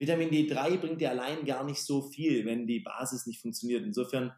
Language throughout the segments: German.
Vitamin D3 bringt dir allein gar nicht so viel, wenn die Basis nicht funktioniert. Insofern,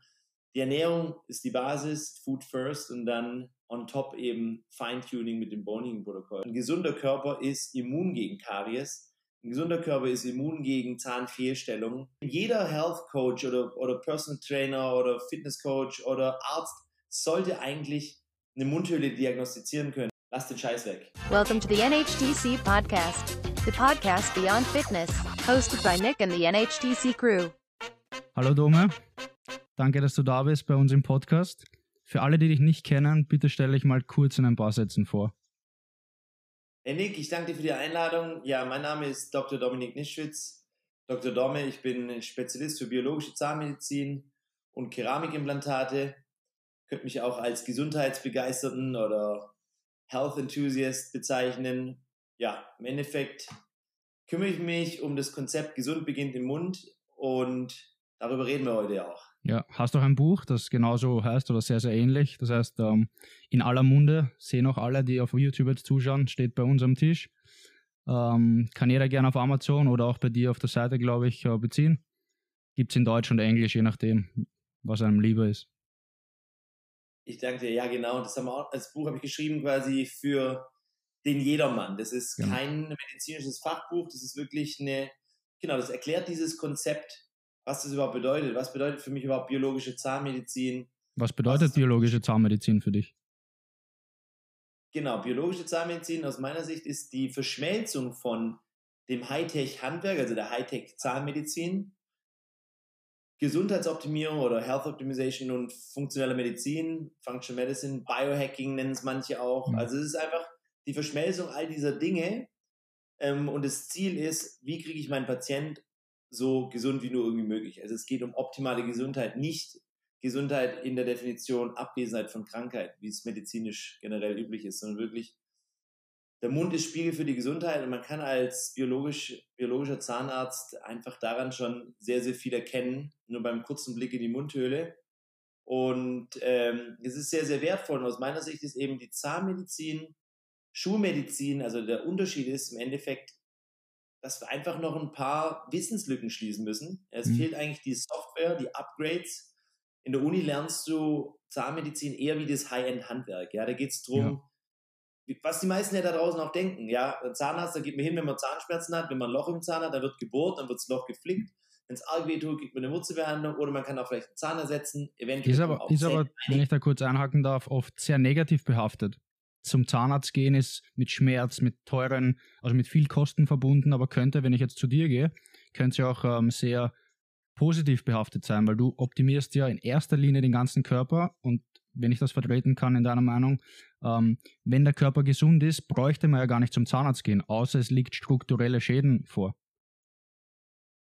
die Ernährung ist die Basis, Food first und dann on top eben Feintuning mit dem Boning-Protokoll. Ein gesunder Körper ist immun gegen Karies. Ein gesunder Körper ist immun gegen Zahnfehlstellungen. Jeder Health Coach oder, oder Personal Trainer oder Fitness Coach oder Arzt sollte eigentlich eine Mundhöhle diagnostizieren können. Lass den Scheiß weg. Welcome to the NHTC podcast, the podcast beyond fitness, hosted by Nick and the NHTC crew. Hallo Dome, danke, dass du da bist bei uns im Podcast. Für alle, die dich nicht kennen, bitte stelle ich mal kurz in ein paar Sätzen vor. Hey Nick, ich danke dir für die Einladung. Ja, mein Name ist Dr. Dominik Nischwitz. Dr. Domme, ich bin Spezialist für biologische Zahnmedizin und Keramikimplantate. Könnt mich auch als Gesundheitsbegeisterten oder Health Enthusiast bezeichnen. Ja, im Endeffekt kümmere ich mich um das Konzept Gesund beginnt im Mund und darüber reden wir heute auch. Ja, hast auch ein Buch, das genauso heißt oder sehr, sehr ähnlich. Das heißt, ähm, in aller Munde, sehen auch alle, die auf YouTube jetzt zuschauen, steht bei uns am Tisch. Ähm, kann jeder gerne auf Amazon oder auch bei dir auf der Seite, glaube ich, äh, beziehen. Gibt es in Deutsch und Englisch, je nachdem, was einem lieber ist. Ich danke dir, ja genau. Das, haben wir auch, das Buch habe ich geschrieben quasi für den Jedermann. Das ist Genau. kein medizinisches Fachbuch, das ist wirklich eine, genau, das erklärt dieses Konzept, was das überhaupt bedeutet. Was bedeutet für mich überhaupt biologische Zahnmedizin? Was bedeutet Was- biologische Zahnmedizin für dich? Genau, biologische Zahnmedizin aus meiner Sicht ist die Verschmelzung von dem Hightech-Handwerk, also der Hightech-Zahnmedizin, Gesundheitsoptimierung oder Health Optimization und funktionelle Medizin, Functional Medicine, Biohacking nennen es manche auch. Mhm. Also es ist einfach die Verschmelzung all dieser Dinge ähm, und das Ziel ist, wie kriege ich meinen Patient so gesund wie nur irgendwie möglich. Also es geht um optimale Gesundheit, nicht Gesundheit in der Definition Abwesenheit von Krankheit, wie es medizinisch generell üblich ist, sondern wirklich der Mund ist Spiegel für die Gesundheit und man kann als biologisch, biologischer Zahnarzt einfach daran schon sehr, sehr viel erkennen, nur beim kurzen Blick in die Mundhöhle. Und ähm, es ist sehr, sehr wertvoll. Und aus meiner Sicht ist eben die Zahnmedizin, Schulmedizin, also der Unterschied ist im Endeffekt, dass wir einfach noch ein paar Wissenslücken schließen müssen. Es Mhm. fehlt eigentlich die Software, die Upgrades. In der Uni lernst du Zahnmedizin eher wie das High-End-Handwerk. Ja, da geht es darum, was die meisten ja da draußen auch denken. Ja, ein Zahnarzt, da geht man hin, wenn man Zahnschmerzen hat, wenn man ein Loch im Zahn hat, dann wird gebohrt, dann wird das Loch geflickt. Wenn es arg weh tut, kriegt man eine Wurzelbehandlung oder man kann auch vielleicht einen Zahn ersetzen. Eventuell Ist aber, ist aber, wenn ich da kurz einhaken darf, oft sehr negativ behaftet. Zum Zahnarzt gehen ist mit Schmerz, mit teuren, also mit viel Kosten verbunden, aber könnte, wenn ich jetzt zu dir gehe, könnte es ja auch ähm, sehr positiv behaftet sein, weil du optimierst ja in erster Linie den ganzen Körper und wenn ich das vertreten kann in deiner Meinung, ähm, wenn der Körper gesund ist, bräuchte man ja gar nicht zum Zahnarzt gehen, außer es liegt strukturelle Schäden vor.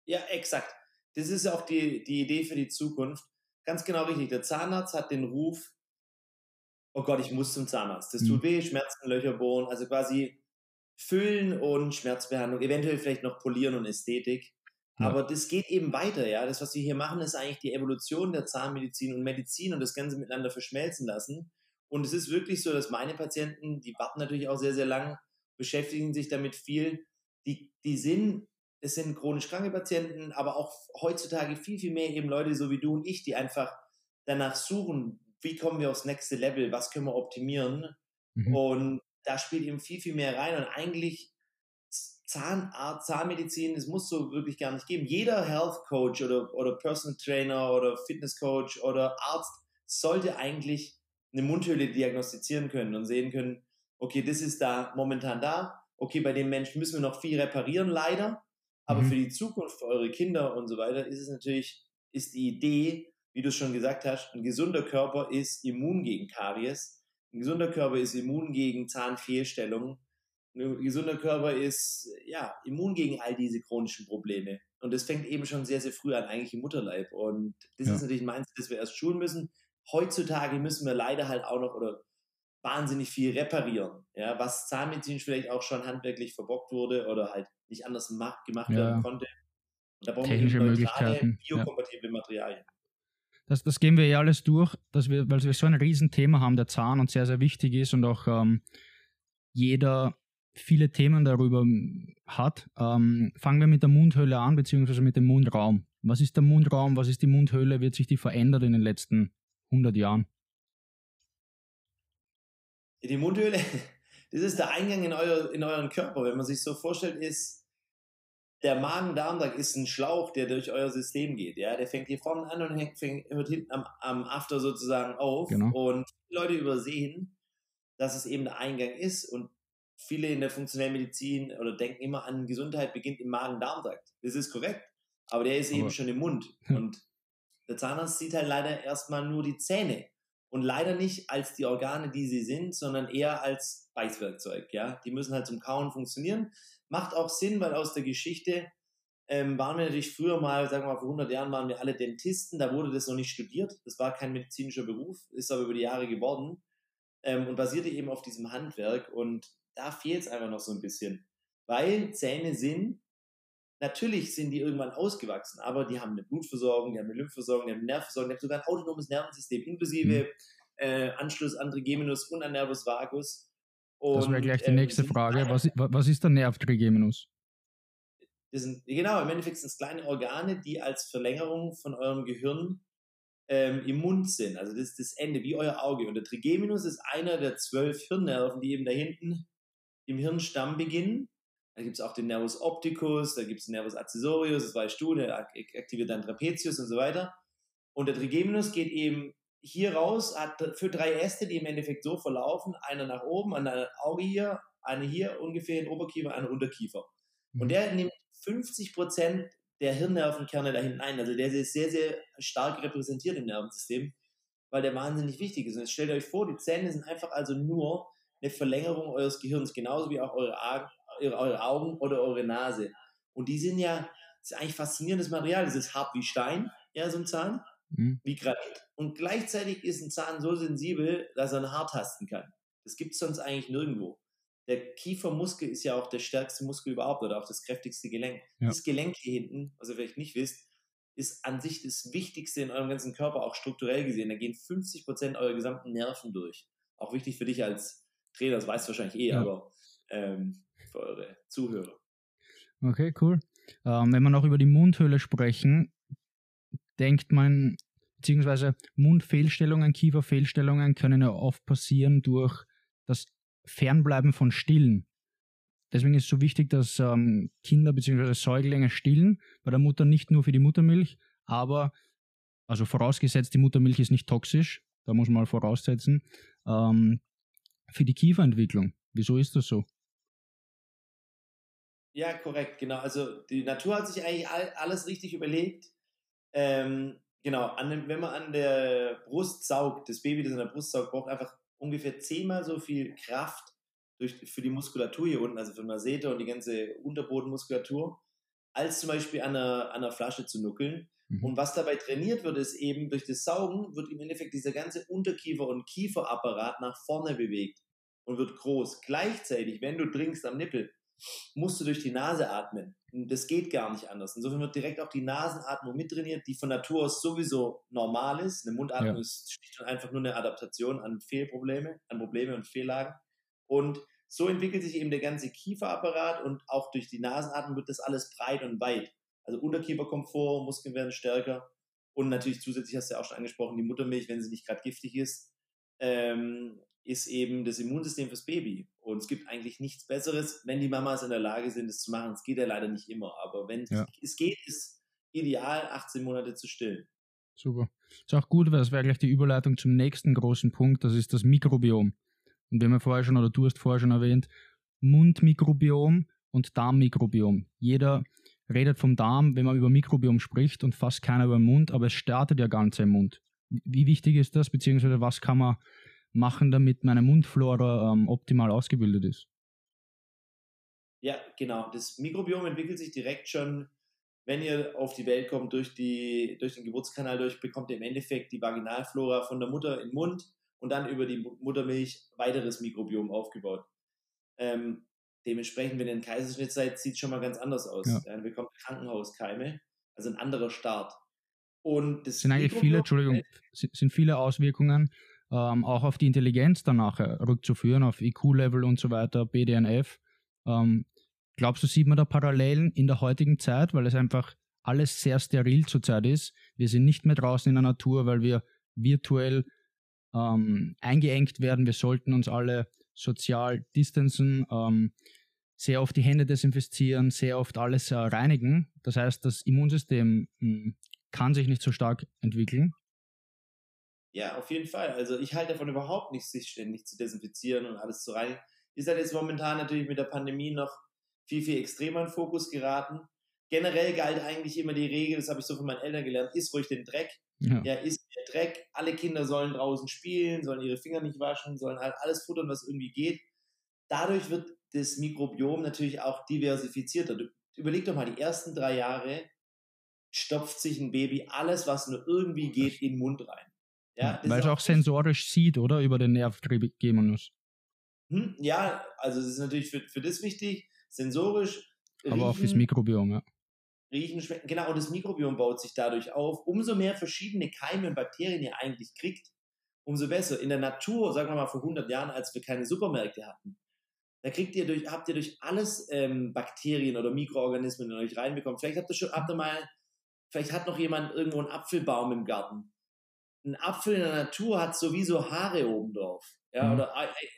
Ja, exakt. Das ist auch die, die Idee für die Zukunft. Ganz genau richtig. Der Zahnarzt hat den Ruf, oh Gott, ich muss zum Zahnarzt. Das Mhm. tut weh, Schmerzen, Löcher bohren, also quasi Füllen und Schmerzbehandlung, eventuell vielleicht noch Polieren und Ästhetik. Ja. Aber das geht eben weiter, ja. Das, was wir hier machen, ist eigentlich die Evolution der Zahnmedizin und Medizin und das Ganze miteinander verschmelzen lassen. Und es ist wirklich so, dass meine Patienten, die warten natürlich auch sehr, sehr lang, beschäftigen sich damit viel. Die, die sind, es sind chronisch kranke Patienten, aber auch heutzutage viel, viel mehr eben Leute so wie du und ich, die einfach danach suchen, wie kommen wir aufs nächste Level, was können wir optimieren. Mhm. Und da spielt eben viel, viel mehr rein. Und eigentlich Zahnarzt, Zahnmedizin, es muss so wirklich gar nicht geben. Jeder Health Coach oder, oder Personal Trainer oder Fitness Coach oder Arzt sollte eigentlich eine Mundhöhle diagnostizieren können und sehen können, okay, das ist da momentan da. Okay, bei dem Menschen müssen wir noch viel reparieren, leider. Aber Mhm. für die Zukunft, für eure Kinder und so weiter, ist es natürlich, ist die Idee, wie du es schon gesagt hast, ein gesunder Körper ist immun gegen Karies. Ein gesunder Körper ist immun gegen Zahnfehlstellungen. Ein gesunder Körper ist ja immun gegen all diese chronischen Probleme. Und das fängt eben schon sehr, sehr früh an, eigentlich im Mutterleib. Und das Ja. ist natürlich mein Ziel, dass wir erst schulen müssen. Heutzutage müssen wir leider halt auch noch oder wahnsinnig viel reparieren. Ja, was zahnmedizinisch vielleicht auch schon handwerklich verbockt wurde oder halt nicht anders macht, gemacht Ja. werden konnte. Und da brauchen Technische wir eben neutrale, Möglichkeiten, ja. biokompatible Materialien. Das, das gehen wir eh alles durch, dass wir, weil wir so ein Riesenthema haben, der Zahn und sehr, sehr wichtig ist und auch ähm, jeder viele Themen darüber hat. Ähm, fangen wir mit der Mundhöhle an, beziehungsweise mit dem Mundraum. Was ist der Mundraum? Was ist die Mundhöhle? Wird sich die verändert in den letzten 100 Jahren? Die Mundhöhle, das ist der Eingang in, euer, in euren Körper. Wenn man sich so vorstellt, ist der Magen-Darm-Trakt ist ein Schlauch, der durch euer System geht. Ja? Der fängt hier vorne an und hängt, fängt, hört hinten am, am After sozusagen auf. Genau. Und Leute übersehen, dass es eben der Eingang ist. Und viele in der funktionellen Medizin oder denken immer an Gesundheit beginnt im Magen-Darm-Trakt. Das ist korrekt. Aber der ist Aber- eben schon im Mund. Und der Zahnarzt sieht halt leider erstmal nur die Zähne. Und leider nicht als die Organe, die sie sind, sondern eher als Beißwerkzeug. Ja? Die müssen halt zum Kauen funktionieren. Macht auch Sinn, weil aus der Geschichte ähm, waren wir natürlich früher mal, sagen wir mal, vor 100 Jahren waren wir alle Dentisten, da wurde das noch nicht studiert. Das war kein medizinischer Beruf, ist aber über die Jahre geworden ähm, und basierte eben auf diesem Handwerk. Und da fehlt es einfach noch so ein bisschen. Weil Zähne sind, natürlich sind die irgendwann ausgewachsen, aber die haben eine Blutversorgung, die haben eine Lymphversorgung, die haben eine Nervenversorgung, die haben sogar ein autonomes Nervensystem inklusive äh, Anschluss an Trigeminus und an Nervus vagus. Das wäre Und, gleich die ähm, nächste sind Frage. kleine- Was, was ist der Nerv Trigeminus? das sind, genau, im Endeffekt sind es kleine Organe, die als Verlängerung von eurem Gehirn ähm, im Mund sind. Also das ist das Ende, wie euer Auge. Und der Trigeminus ist einer der zwölf Hirnnerven, die eben da hinten im Hirnstamm beginnen. Da gibt es auch den Nervus opticus, da gibt es den Nervus accessorius, das weißt du, der ak- aktiviert dann Trapezius und so weiter. Und der Trigeminus geht eben hier raus, hat für drei Äste, die im Endeffekt so verlaufen, einer nach oben, an ein Auge hier, eine hier ungefähr in Oberkiefer, eine Unterkiefer. Und Mhm. der nimmt 50 Prozent der Hirnnervenkerne da hinten ein. Also der ist sehr, sehr stark repräsentiert im Nervensystem, weil der wahnsinnig wichtig ist. Und jetzt stellt euch vor, die Zähne sind einfach also nur eine Verlängerung eures Gehirns, genauso wie auch eure, Augen- eure, eure Augen oder eure Nase. Und die sind ja, das ist eigentlich faszinierendes Material. Das ist hart wie Stein, ja, so ein Zahn, Mhm. wie Granit. Und gleichzeitig ist ein Zahn so sensibel, dass er ein Haar tasten kann. Das gibt es sonst eigentlich nirgendwo. Der Kiefermuskel ist ja auch der stärkste Muskel überhaupt oder auch das kräftigste Gelenk. Ja. Das Gelenk hier hinten, was ihr vielleicht nicht wisst, ist an sich das Wichtigste in eurem ganzen Körper, auch strukturell gesehen. Da gehen 50% eurer gesamten Nerven durch. Auch wichtig für dich als Trainer, das weißt du wahrscheinlich eh, Ja. aber ähm, für eure Zuhörer. Okay, cool. Ähm, wenn wir noch über die Mundhöhle sprechen, denkt man, beziehungsweise Mundfehlstellungen, Kieferfehlstellungen können ja oft passieren durch das Fernbleiben von Stillen. Deswegen ist es so wichtig, dass ähm, Kinder bzw. Säuglinge stillen, bei der Mutter nicht nur für die Muttermilch, aber, also vorausgesetzt, die Muttermilch ist nicht toxisch, da muss man mal voraussetzen, ähm, für die Kieferentwicklung. Wieso ist das so? Ja, korrekt, genau. Also die Natur hat sich eigentlich all, alles richtig überlegt. Ähm, genau, an, wenn man an der Brust saugt, das Baby, das an der Brust saugt, braucht einfach ungefähr zehnmal so viel Kraft durch, für die Muskulatur hier unten, also für Masseter und die ganze Unterbodenmuskulatur, als zum Beispiel an einer, an einer Flasche zu nuckeln. Mhm. Und was dabei trainiert wird, ist eben durch das Saugen wird im Endeffekt dieser ganze Unterkiefer- und Kieferapparat nach vorne bewegt und wird groß. Gleichzeitig, wenn du trinkst am Nippel, musst du durch die Nase atmen. Das geht gar nicht anders. Insofern wird direkt auch die Nasenatmung mittrainiert, die von Natur aus sowieso normal ist. Eine Mundatmung Ja. ist schlicht und einfach nur eine Adaptation an Fehlprobleme, an Probleme und Fehllagen. Und so entwickelt sich eben der ganze Kieferapparat und auch durch die Nasenatmung wird das alles breit und weit. Also Unterkieferkomfort, Muskeln werden stärker und natürlich zusätzlich hast du ja auch schon angesprochen, die Muttermilch, wenn sie nicht gerade giftig ist, ähm, ist eben das Immunsystem fürs Baby. Und es gibt eigentlich nichts Besseres, wenn die Mamas in der Lage sind, es zu machen. Es geht ja leider nicht immer, aber wenn Ja. es geht, ist ideal, 18 Monate zu stillen. Super. Ist auch gut, weil das wäre gleich die Überleitung zum nächsten großen Punkt, das ist das Mikrobiom. Und wir haben ja vorher schon, oder du hast vorher schon erwähnt, Mundmikrobiom und Darmmikrobiom. Jeder redet vom Darm, wenn man über Mikrobiom spricht und fast keiner über den Mund, aber es startet ja ganz im Mund. Wie wichtig ist das, beziehungsweise was kann man machen, damit meine Mundflora ähm, optimal ausgebildet ist? Ja, genau. Das Mikrobiom entwickelt sich direkt schon, wenn ihr auf die Welt kommt, durch, die, durch den Geburtskanal durch, bekommt ihr im Endeffekt die Vaginalflora von der Mutter in den Mund und dann über die Mu- Muttermilch weiteres Mikrobiom aufgebaut. Ähm, dementsprechend, wenn ihr einen Kaiserschnitt seid, sieht es schon mal ganz anders aus. Ja. Ihr bekommt Krankenhauskeime, also ein anderer Start. Und das Es sind eigentlich viele, Entschuldigung, sind sind viele Auswirkungen ähm, auch auf die Intelligenz dann nachher rückzuführen, auf IQ-Level und so weiter, BDNF. Ähm, glaubst du, sieht man da Parallelen in der heutigen Zeit, weil es einfach alles sehr steril zurzeit ist? Wir sind nicht mehr draußen in der Natur, weil wir virtuell ähm, eingeengt werden. Wir sollten uns alle sozial distanzen, ähm, sehr oft die Hände desinfizieren, sehr oft alles äh, reinigen. Das heißt, das Immunsystem mh, hm, kann sich nicht so stark entwickeln. Ja, auf jeden Fall. Also ich halte davon überhaupt nicht, sich ständig zu desinfizieren und alles zu reinigen. Ist halt jetzt momentan natürlich mit der Pandemie noch viel, viel extremer in Fokus geraten. Generell galt eigentlich immer die Regel, das habe ich so von meinen Eltern gelernt, isst ruhig den Dreck. Ja, ja isst der Dreck. Alle Kinder sollen draußen spielen, sollen ihre Finger nicht waschen, sollen halt alles futtern, was irgendwie geht. Dadurch wird das Mikrobiom natürlich auch diversifizierter. Du, überleg doch mal, die ersten drei Jahre stopft sich ein Baby alles, was nur irgendwie geht, in den Mund rein. Ja, Weil es auch sensorisch sieht, oder? Über den Nervtrigeminus. Hm, ja, also es ist natürlich für, für das wichtig, sensorisch. Aber riechen, auch fürs Mikrobiom, ja. Riechen, schmecken, genau, und das Mikrobiom baut sich dadurch auf. Umso mehr verschiedene Keime und Bakterien ihr eigentlich kriegt, umso besser. In der Natur, sagen wir mal vor 100 Jahren, als wir keine Supermärkte hatten, da kriegt ihr durch, habt ihr durch alles ähm, Bakterien oder Mikroorganismen in euch reinbekommen. Vielleicht habt ihr schon, habt ihr mal, vielleicht hat noch jemand irgendwo einen Apfelbaum im Garten ein Apfel in der Natur hat sowieso Haare oben drauf. Ja, mhm. oder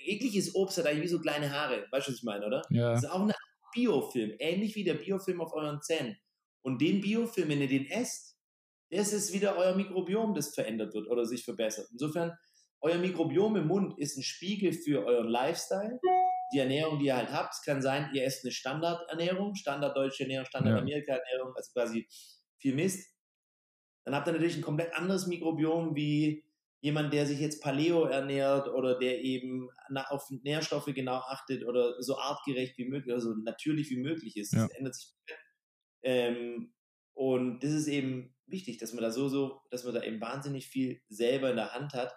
jegliches Obst hat eigentlich wie so kleine Haare. Weißt du, was ich meine, oder? Ja. Das ist auch ein Biofilm, ähnlich wie der Biofilm auf euren Zähnen. Und den Biofilm, wenn ihr den esst, das ist wieder euer Mikrobiom, das verändert wird oder sich verbessert. Insofern, euer Mikrobiom im Mund ist ein Spiegel für euren Lifestyle. Die Ernährung, die ihr halt habt, es kann sein, ihr esst eine Standardernährung, Standarddeutsche Ernährung, Standard-Amerika-Ernährung, also quasi viel Mist dann habt ihr natürlich ein komplett anderes Mikrobiom wie jemand, der sich jetzt Paleo ernährt oder der eben auf Nährstoffe genau achtet oder so artgerecht wie möglich, also natürlich wie möglich ist. Das ja. ändert sich. Ähm, und das ist eben wichtig, dass man da so, so, dass man da eben wahnsinnig viel selber in der Hand hat.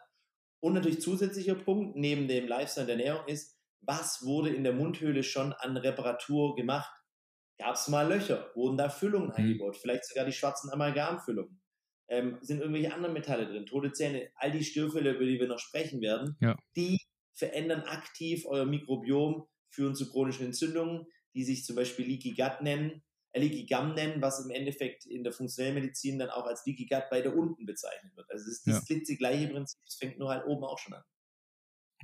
Und natürlich zusätzlicher Punkt neben dem Lifestyle der Ernährung ist, was wurde in der Mundhöhle schon an Reparatur gemacht? Gab es mal Löcher? Wurden da Füllungen mhm. eingebaut? Vielleicht sogar die schwarzen Amalgamfüllungen? Ähm, sind irgendwelche anderen Metalle drin, tote Zähne, all die Störfälle, über die wir noch sprechen werden, ja. die verändern aktiv euer Mikrobiom, führen zu chronischen Entzündungen, die sich zum Beispiel Leaky Gut nennen, äh, Leaky Gum nennen, was im Endeffekt in der funktionellen Medizin dann auch als Leaky Gut weiter unten bezeichnet wird. Also es ist das ja. gleiche Prinzip, es fängt nur halt oben auch schon an.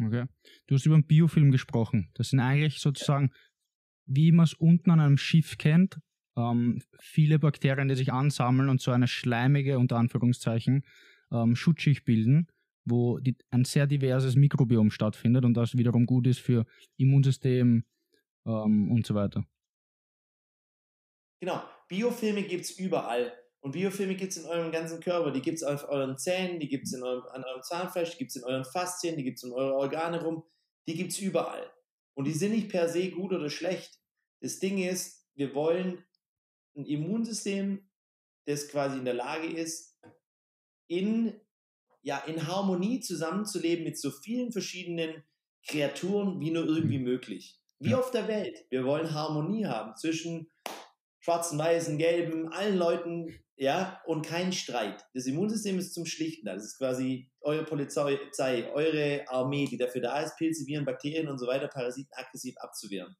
Okay. Du hast über einen Biofilm gesprochen. Das sind eigentlich sozusagen, ja. wie man es unten an einem Schiff kennt, ähm, viele Bakterien, die sich ansammeln und so eine schleimige, unter Anführungszeichen, ähm, Schutzschicht bilden, wo die, ein sehr diverses Mikrobiom stattfindet und das wiederum gut ist für Immunsystem ähm, und so weiter. Genau, Biofilme gibt es überall. Und Biofilme gibt es in eurem ganzen Körper. Die gibt es auf euren Zähnen, die gibt es an eurem Zahnfleisch, die gibt es in euren Faszien, die gibt es in euren Organe rum. Die gibt es überall. Und die sind nicht per se gut oder schlecht. Das Ding ist, wir wollen ein Immunsystem, das quasi in der Lage ist, in, ja, in Harmonie zusammenzuleben mit so vielen verschiedenen Kreaturen wie nur irgendwie mhm. möglich. Wie auf der Welt. Wir wollen Harmonie haben zwischen schwarzen, weißen, gelben, allen Leuten, ja, und keinen Streit. Das Immunsystem ist zum Schlichten da. Das ist quasi eure Polizei, eure Armee, die dafür da ist, Pilze, Viren, Bakterien und so weiter, Parasiten aggressiv abzuwehren.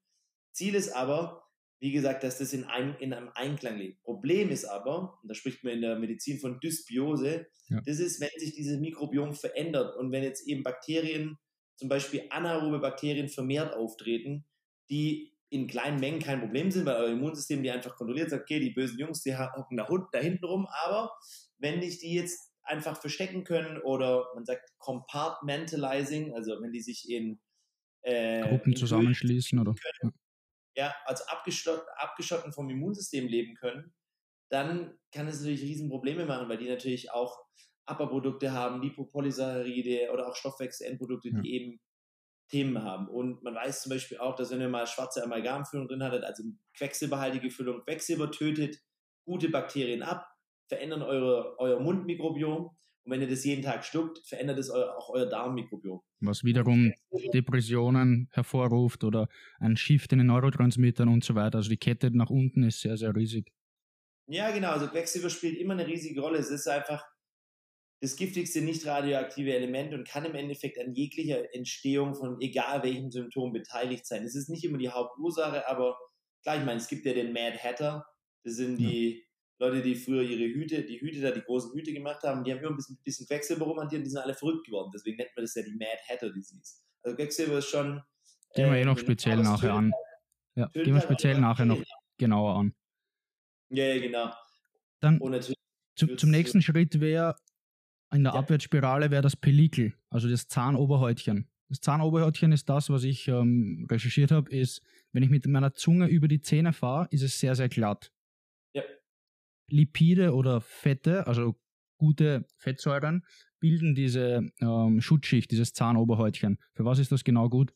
Ziel ist aber, wie gesagt, dass das in einem, in einem Einklang lebt. Problem ist aber, und da spricht man in der Medizin von Dysbiose, ja. das ist, wenn sich dieses Mikrobiom verändert und wenn jetzt eben Bakterien, zum Beispiel anaerobe Bakterien vermehrt auftreten, die in kleinen Mengen kein Problem sind, weil euer Immunsystem die einfach kontrolliert, sagt, okay, die bösen Jungs, die hocken da, da hinten rum, aber wenn dich die jetzt einfach verstecken können oder man sagt compartmentalizing, also wenn die sich in äh, Gruppen zusammenschließen oder können, ja, also abgeschott, abgeschotten vom Immunsystem leben können, dann kann es natürlich Riesenprobleme machen, weil die natürlich auch Abbauprodukte haben, Lipopolysaccharide oder auch Stoffwechselendprodukte, die eben Themen haben. Und man weiß zum Beispiel auch, dass wenn ihr mal schwarze Amalgamfüllung drin hattet, also quecksilberhaltige Füllung, Quecksilber tötet gute Bakterien ab, verändern eure, euer Mundmikrobiom und wenn ihr das jeden Tag schluckt, verändert es euer, auch euer Darmmikrobiom. Was wiederum Depressionen hervorruft oder ein Shift in den Neurotransmittern und so weiter. Also die Kette nach unten ist sehr, sehr riesig. Ja, genau. Also Quecksilber spielt immer eine riesige Rolle. Es ist einfach, das giftigste nicht radioaktive Element und kann im Endeffekt an jeglicher Entstehung von egal welchem Symptom beteiligt sein. Es ist nicht immer die Hauptursache, aber klar, ich meine, es gibt ja den Mad Hatter, das sind die Leute, die früher ihre Hüte, die Hüte da, die großen Hüte gemacht haben, die haben immer ein bisschen, bisschen Quecksilber rumhantiert und die sind alle verrückt geworden. Deswegen nennt man das ja die Mad Hatter Disease. Also Quecksilber ist schon. Gehen wir eh noch speziell nachher an. Ja, gehen wir speziell nachher noch genauer an. Ja, ja, genau. Dann zu, zum nächsten Schritt wäre in der ja. Abwärtsspirale wäre das Pellikel, also das Zahnoberhäutchen. Das Zahnoberhäutchen ist das, was ich ähm, recherchiert habe, ist, wenn ich mit meiner Zunge über die Zähne fahre, ist es sehr, sehr glatt. Lipide oder Fette, also gute Fettsäuren, bilden diese ähm, Schutzschicht, dieses Zahnoberhäutchen. Für was ist das genau gut?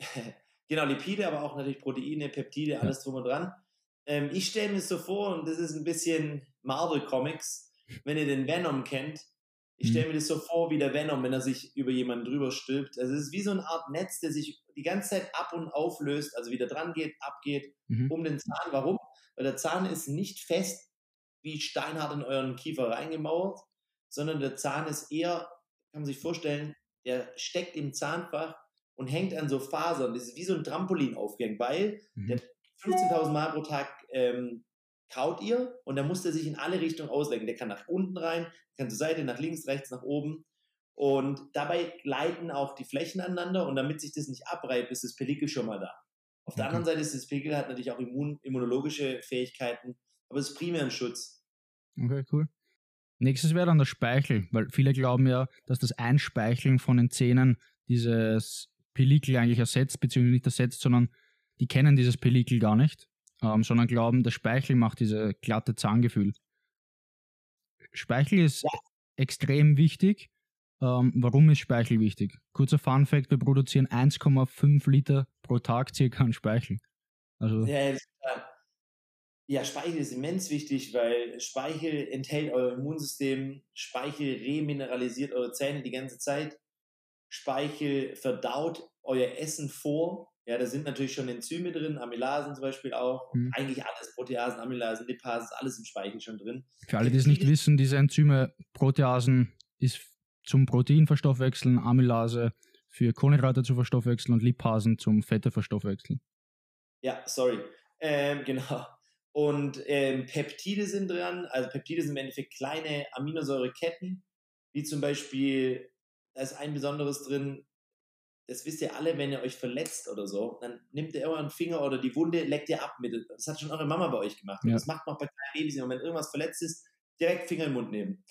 genau, Lipide, aber auch natürlich Proteine, Peptide, alles ja. drum und dran. Ähm, ich stelle mir so vor, und das ist ein bisschen Marvel Comics, wenn ihr den Venom kennt, ich stelle mhm. mir das so vor wie der Venom, wenn er sich über jemanden drüber stülpt. Also es ist wie so eine Art Netz, der sich die ganze Zeit ab und auflöst, also wieder dran geht, abgeht, mhm. um den Zahn. Warum? Weil der Zahn ist nicht fest wie steinhart in euren Kiefer reingemauert, sondern der Zahn ist eher, kann man sich vorstellen, der steckt im Zahnfach und hängt an so Fasern. Das ist wie so ein Trampolin aufgehängt, weil mhm. der 15.000 Mal pro Tag ähm, kaut ihr und dann muss der sich in alle Richtungen auslenken. Der kann nach unten rein, kann zur Seite, nach links, rechts, nach oben. Und dabei gleiten auch die Flächen aneinander und damit sich das nicht abreibt, ist das Pellikel schon mal da. Auf der anderen Seite ist das Pellikel hat natürlich auch immun, immunologische Fähigkeiten, aber es ist primär ein Schutz. Okay, cool. Nächstes wäre dann der Speichel, weil viele glauben ja, dass das Einspeicheln von den Zähnen dieses Pellikel eigentlich ersetzt, beziehungsweise nicht ersetzt, sondern die kennen dieses Pellikel gar nicht ähm, sondern glauben, der Speichel macht diese glatte Zahngefühl. Speichel ist ja. extrem wichtig. Ähm, warum ist Speichel wichtig? Kurzer Fun Fact, wir produzieren 1,5 Liter pro Tag circa an Speichel. Also ja, ja, Speichel ist immens wichtig, weil Speichel enthält euer Immunsystem, Speichel remineralisiert eure Zähne die ganze Zeit, Speichel verdaut euer Essen vor, ja, da sind natürlich schon Enzyme drin, Amylasen zum Beispiel auch. Mhm. Eigentlich alles, Proteasen, Amylasen, Lipasen, alles im Speichel schon drin. Für alle, die es nicht wissen, diese Enzyme, Proteasen ist zum Proteinverstoffwechseln, Amylase für Kohlenhydrate zu verstoffwechseln und Lipasen zum Fette verstoffwechseln. Ja, sorry. Ähm, genau. Und ähm, Peptide sind dran. Also Peptide sind im Endeffekt kleine Aminosäureketten, wie zum Beispiel, da ist ein besonderes drin, das wisst ihr alle, wenn ihr euch verletzt oder so, dann nehmt ihr euren Finger oder die Wunde, leckt ihr ab mit. Das hat schon eure Mama bei euch gemacht. Ja. das macht man auch bei kleinen Babys. Wenn irgendwas verletzt ist, direkt Finger im Mund nehmen.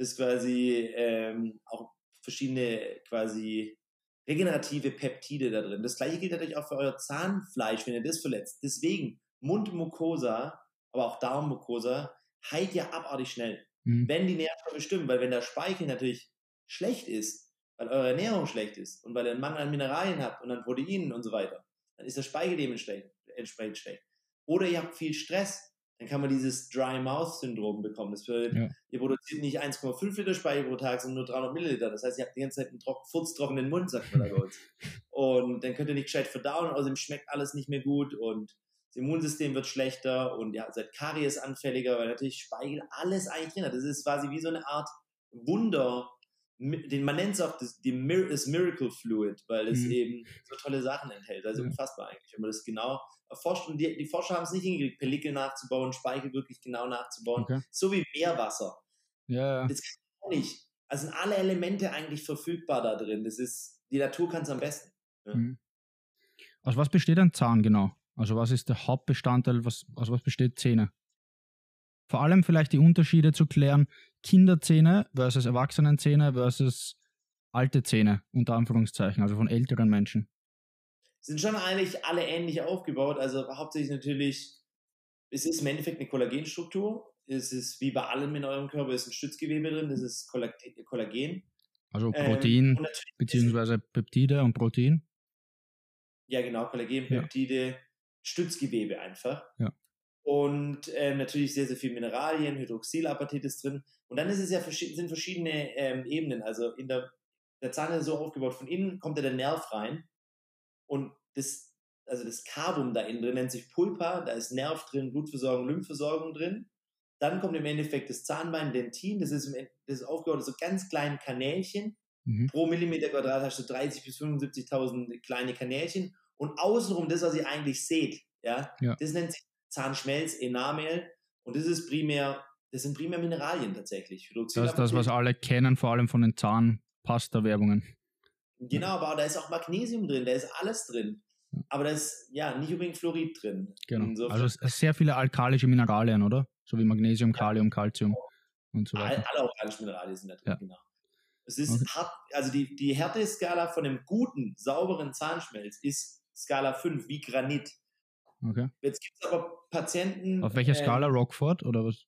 Das ist quasi ähm, auch verschiedene quasi regenerative Peptide da drin. Das gleiche gilt natürlich auch für euer Zahnfleisch, wenn ihr das verletzt. Deswegen Mundmucosa, aber auch Darmmucosa heilt ja abartig schnell, mhm. wenn die Nährstoffe stimmen. Weil wenn der Speichel natürlich schlecht ist, weil eure Ernährung schlecht ist und weil ihr einen Mangel an Mineralien habt und an Proteinen und so weiter, dann ist der Speichel dementsprechend schlecht. Oder ihr habt viel Stress, dann kann man dieses Dry Mouth Syndrom bekommen. Das bedeutet, ja. ihr produziert nicht 1,5 Liter Speichel pro Tag, sondern nur 300 Milliliter. Das heißt, ihr habt die ganze Zeit einen trocken, furztrockenen Mund, sagt man da bei uns. und dann könnt ihr nicht gescheit verdauen, außerdem schmeckt alles nicht mehr gut und das Immunsystem wird schlechter und ihr seid Karies anfälliger, weil natürlich Speichel alles eigentlich drin hat. Das ist quasi wie so eine Art Wunder, den, man nennt es auch das, die das Miracle Fluid, weil es mhm. eben so tolle Sachen enthält. Also ja. unfassbar eigentlich, wenn man das genau erforscht. Und die, die Forscher haben es nicht hingekriegt, Pellikel nachzubauen, Speichel wirklich genau nachzubauen. Okay. So wie Meerwasser. Ja. Das kann man auch nicht. Also sind alle Elemente eigentlich verfügbar da drin. Das ist, die Natur kann es am besten. Ja. Mhm. Aus was besteht ein Zahn genau? Also was ist der Hauptbestandteil, was, aus was besteht Zähne? Vor allem vielleicht die Unterschiede zu klären, Kinderzähne versus Erwachsenenzähne versus alte Zähne, unter Anführungszeichen, also von älteren Menschen. Sind schon eigentlich alle ähnlich aufgebaut, also hauptsächlich natürlich, es ist im Endeffekt eine Kollagenstruktur, es ist wie bei allem in eurem Körper, ist ein Stützgewebe drin, das ist Kollagen. Also ähm, Protein, ähm, beziehungsweise Peptide und Protein. Ja, genau, Kollagen, Peptide, ja. Stützgewebe einfach. Ja und äh, natürlich sehr, sehr viel Mineralien, Hydroxylapatit ist drin. Und dann ist es ja sind verschiedene ähm, Ebenen. Also in der, der Zahn ist so aufgebaut, von innen kommt ja der Nerv rein und das, also das Carbum da innen drin nennt sich Pulpa, da ist Nerv drin, Blutversorgung, Lymphversorgung drin. Dann kommt im Endeffekt das Zahnbein Dentin, das ist, im, das ist aufgebaut aus so ganz kleinen Kanälchen. Mhm. Pro Millimeter Quadrat hast du 30.000 bis 75.000 kleine Kanälchen. Und außenrum, das, was ihr eigentlich seht, ja, Ja. das nennt sich Zahnschmelz, Enamel. Und das ist primär, das sind primär Mineralien tatsächlich. Das ist das, was alle kennen, vor allem von den Zahnpasta-Werbungen. Genau, aber da ist auch Magnesium drin, da ist alles drin. Aber da ist ja nicht unbedingt Fluorid drin. Genau. Insofern- Also sehr viele alkalische Mineralien, oder? So wie Magnesium, Kalium, Calcium und so weiter. alle organischen Mineralien sind da drin, Ja. genau. Es ist Okay. hart, also die, die Härteskala von einem guten, sauberen Zahnschmelz ist Skala 5, wie Granit. Okay. Jetzt gibt es aber Patienten. Auf welcher ähm, Skala? Rockford oder was?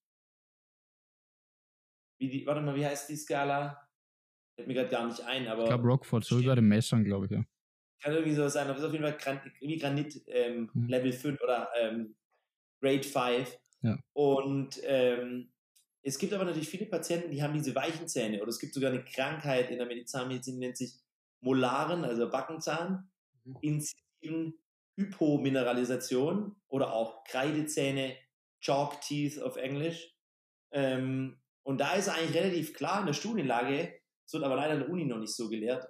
Wie die, warte mal, wie heißt die Skala? Fällt mir gerade gar nicht ein, aber Ich glaube Rockford, so wie bei den Messern, glaube ich, ja. kann irgendwie so sein, aber es ist auf jeden Fall Gran wie Granit ähm, Mhm. Level 5 oder ähm, Grade 5. Ja. Und ähm, es gibt aber natürlich viele Patienten, die haben diese weichen Zähne oder es gibt sogar eine Krankheit in der Medizinmedizin, die nennt sich Molaren, also Backenzahn, Mhm. inzisiven Hypomineralisation oder auch Kreidezähne, Chalk Teeth auf Englisch. Ähm, und da ist eigentlich relativ klar in der Studienlage, es wird aber leider in der Uni noch nicht so gelehrt,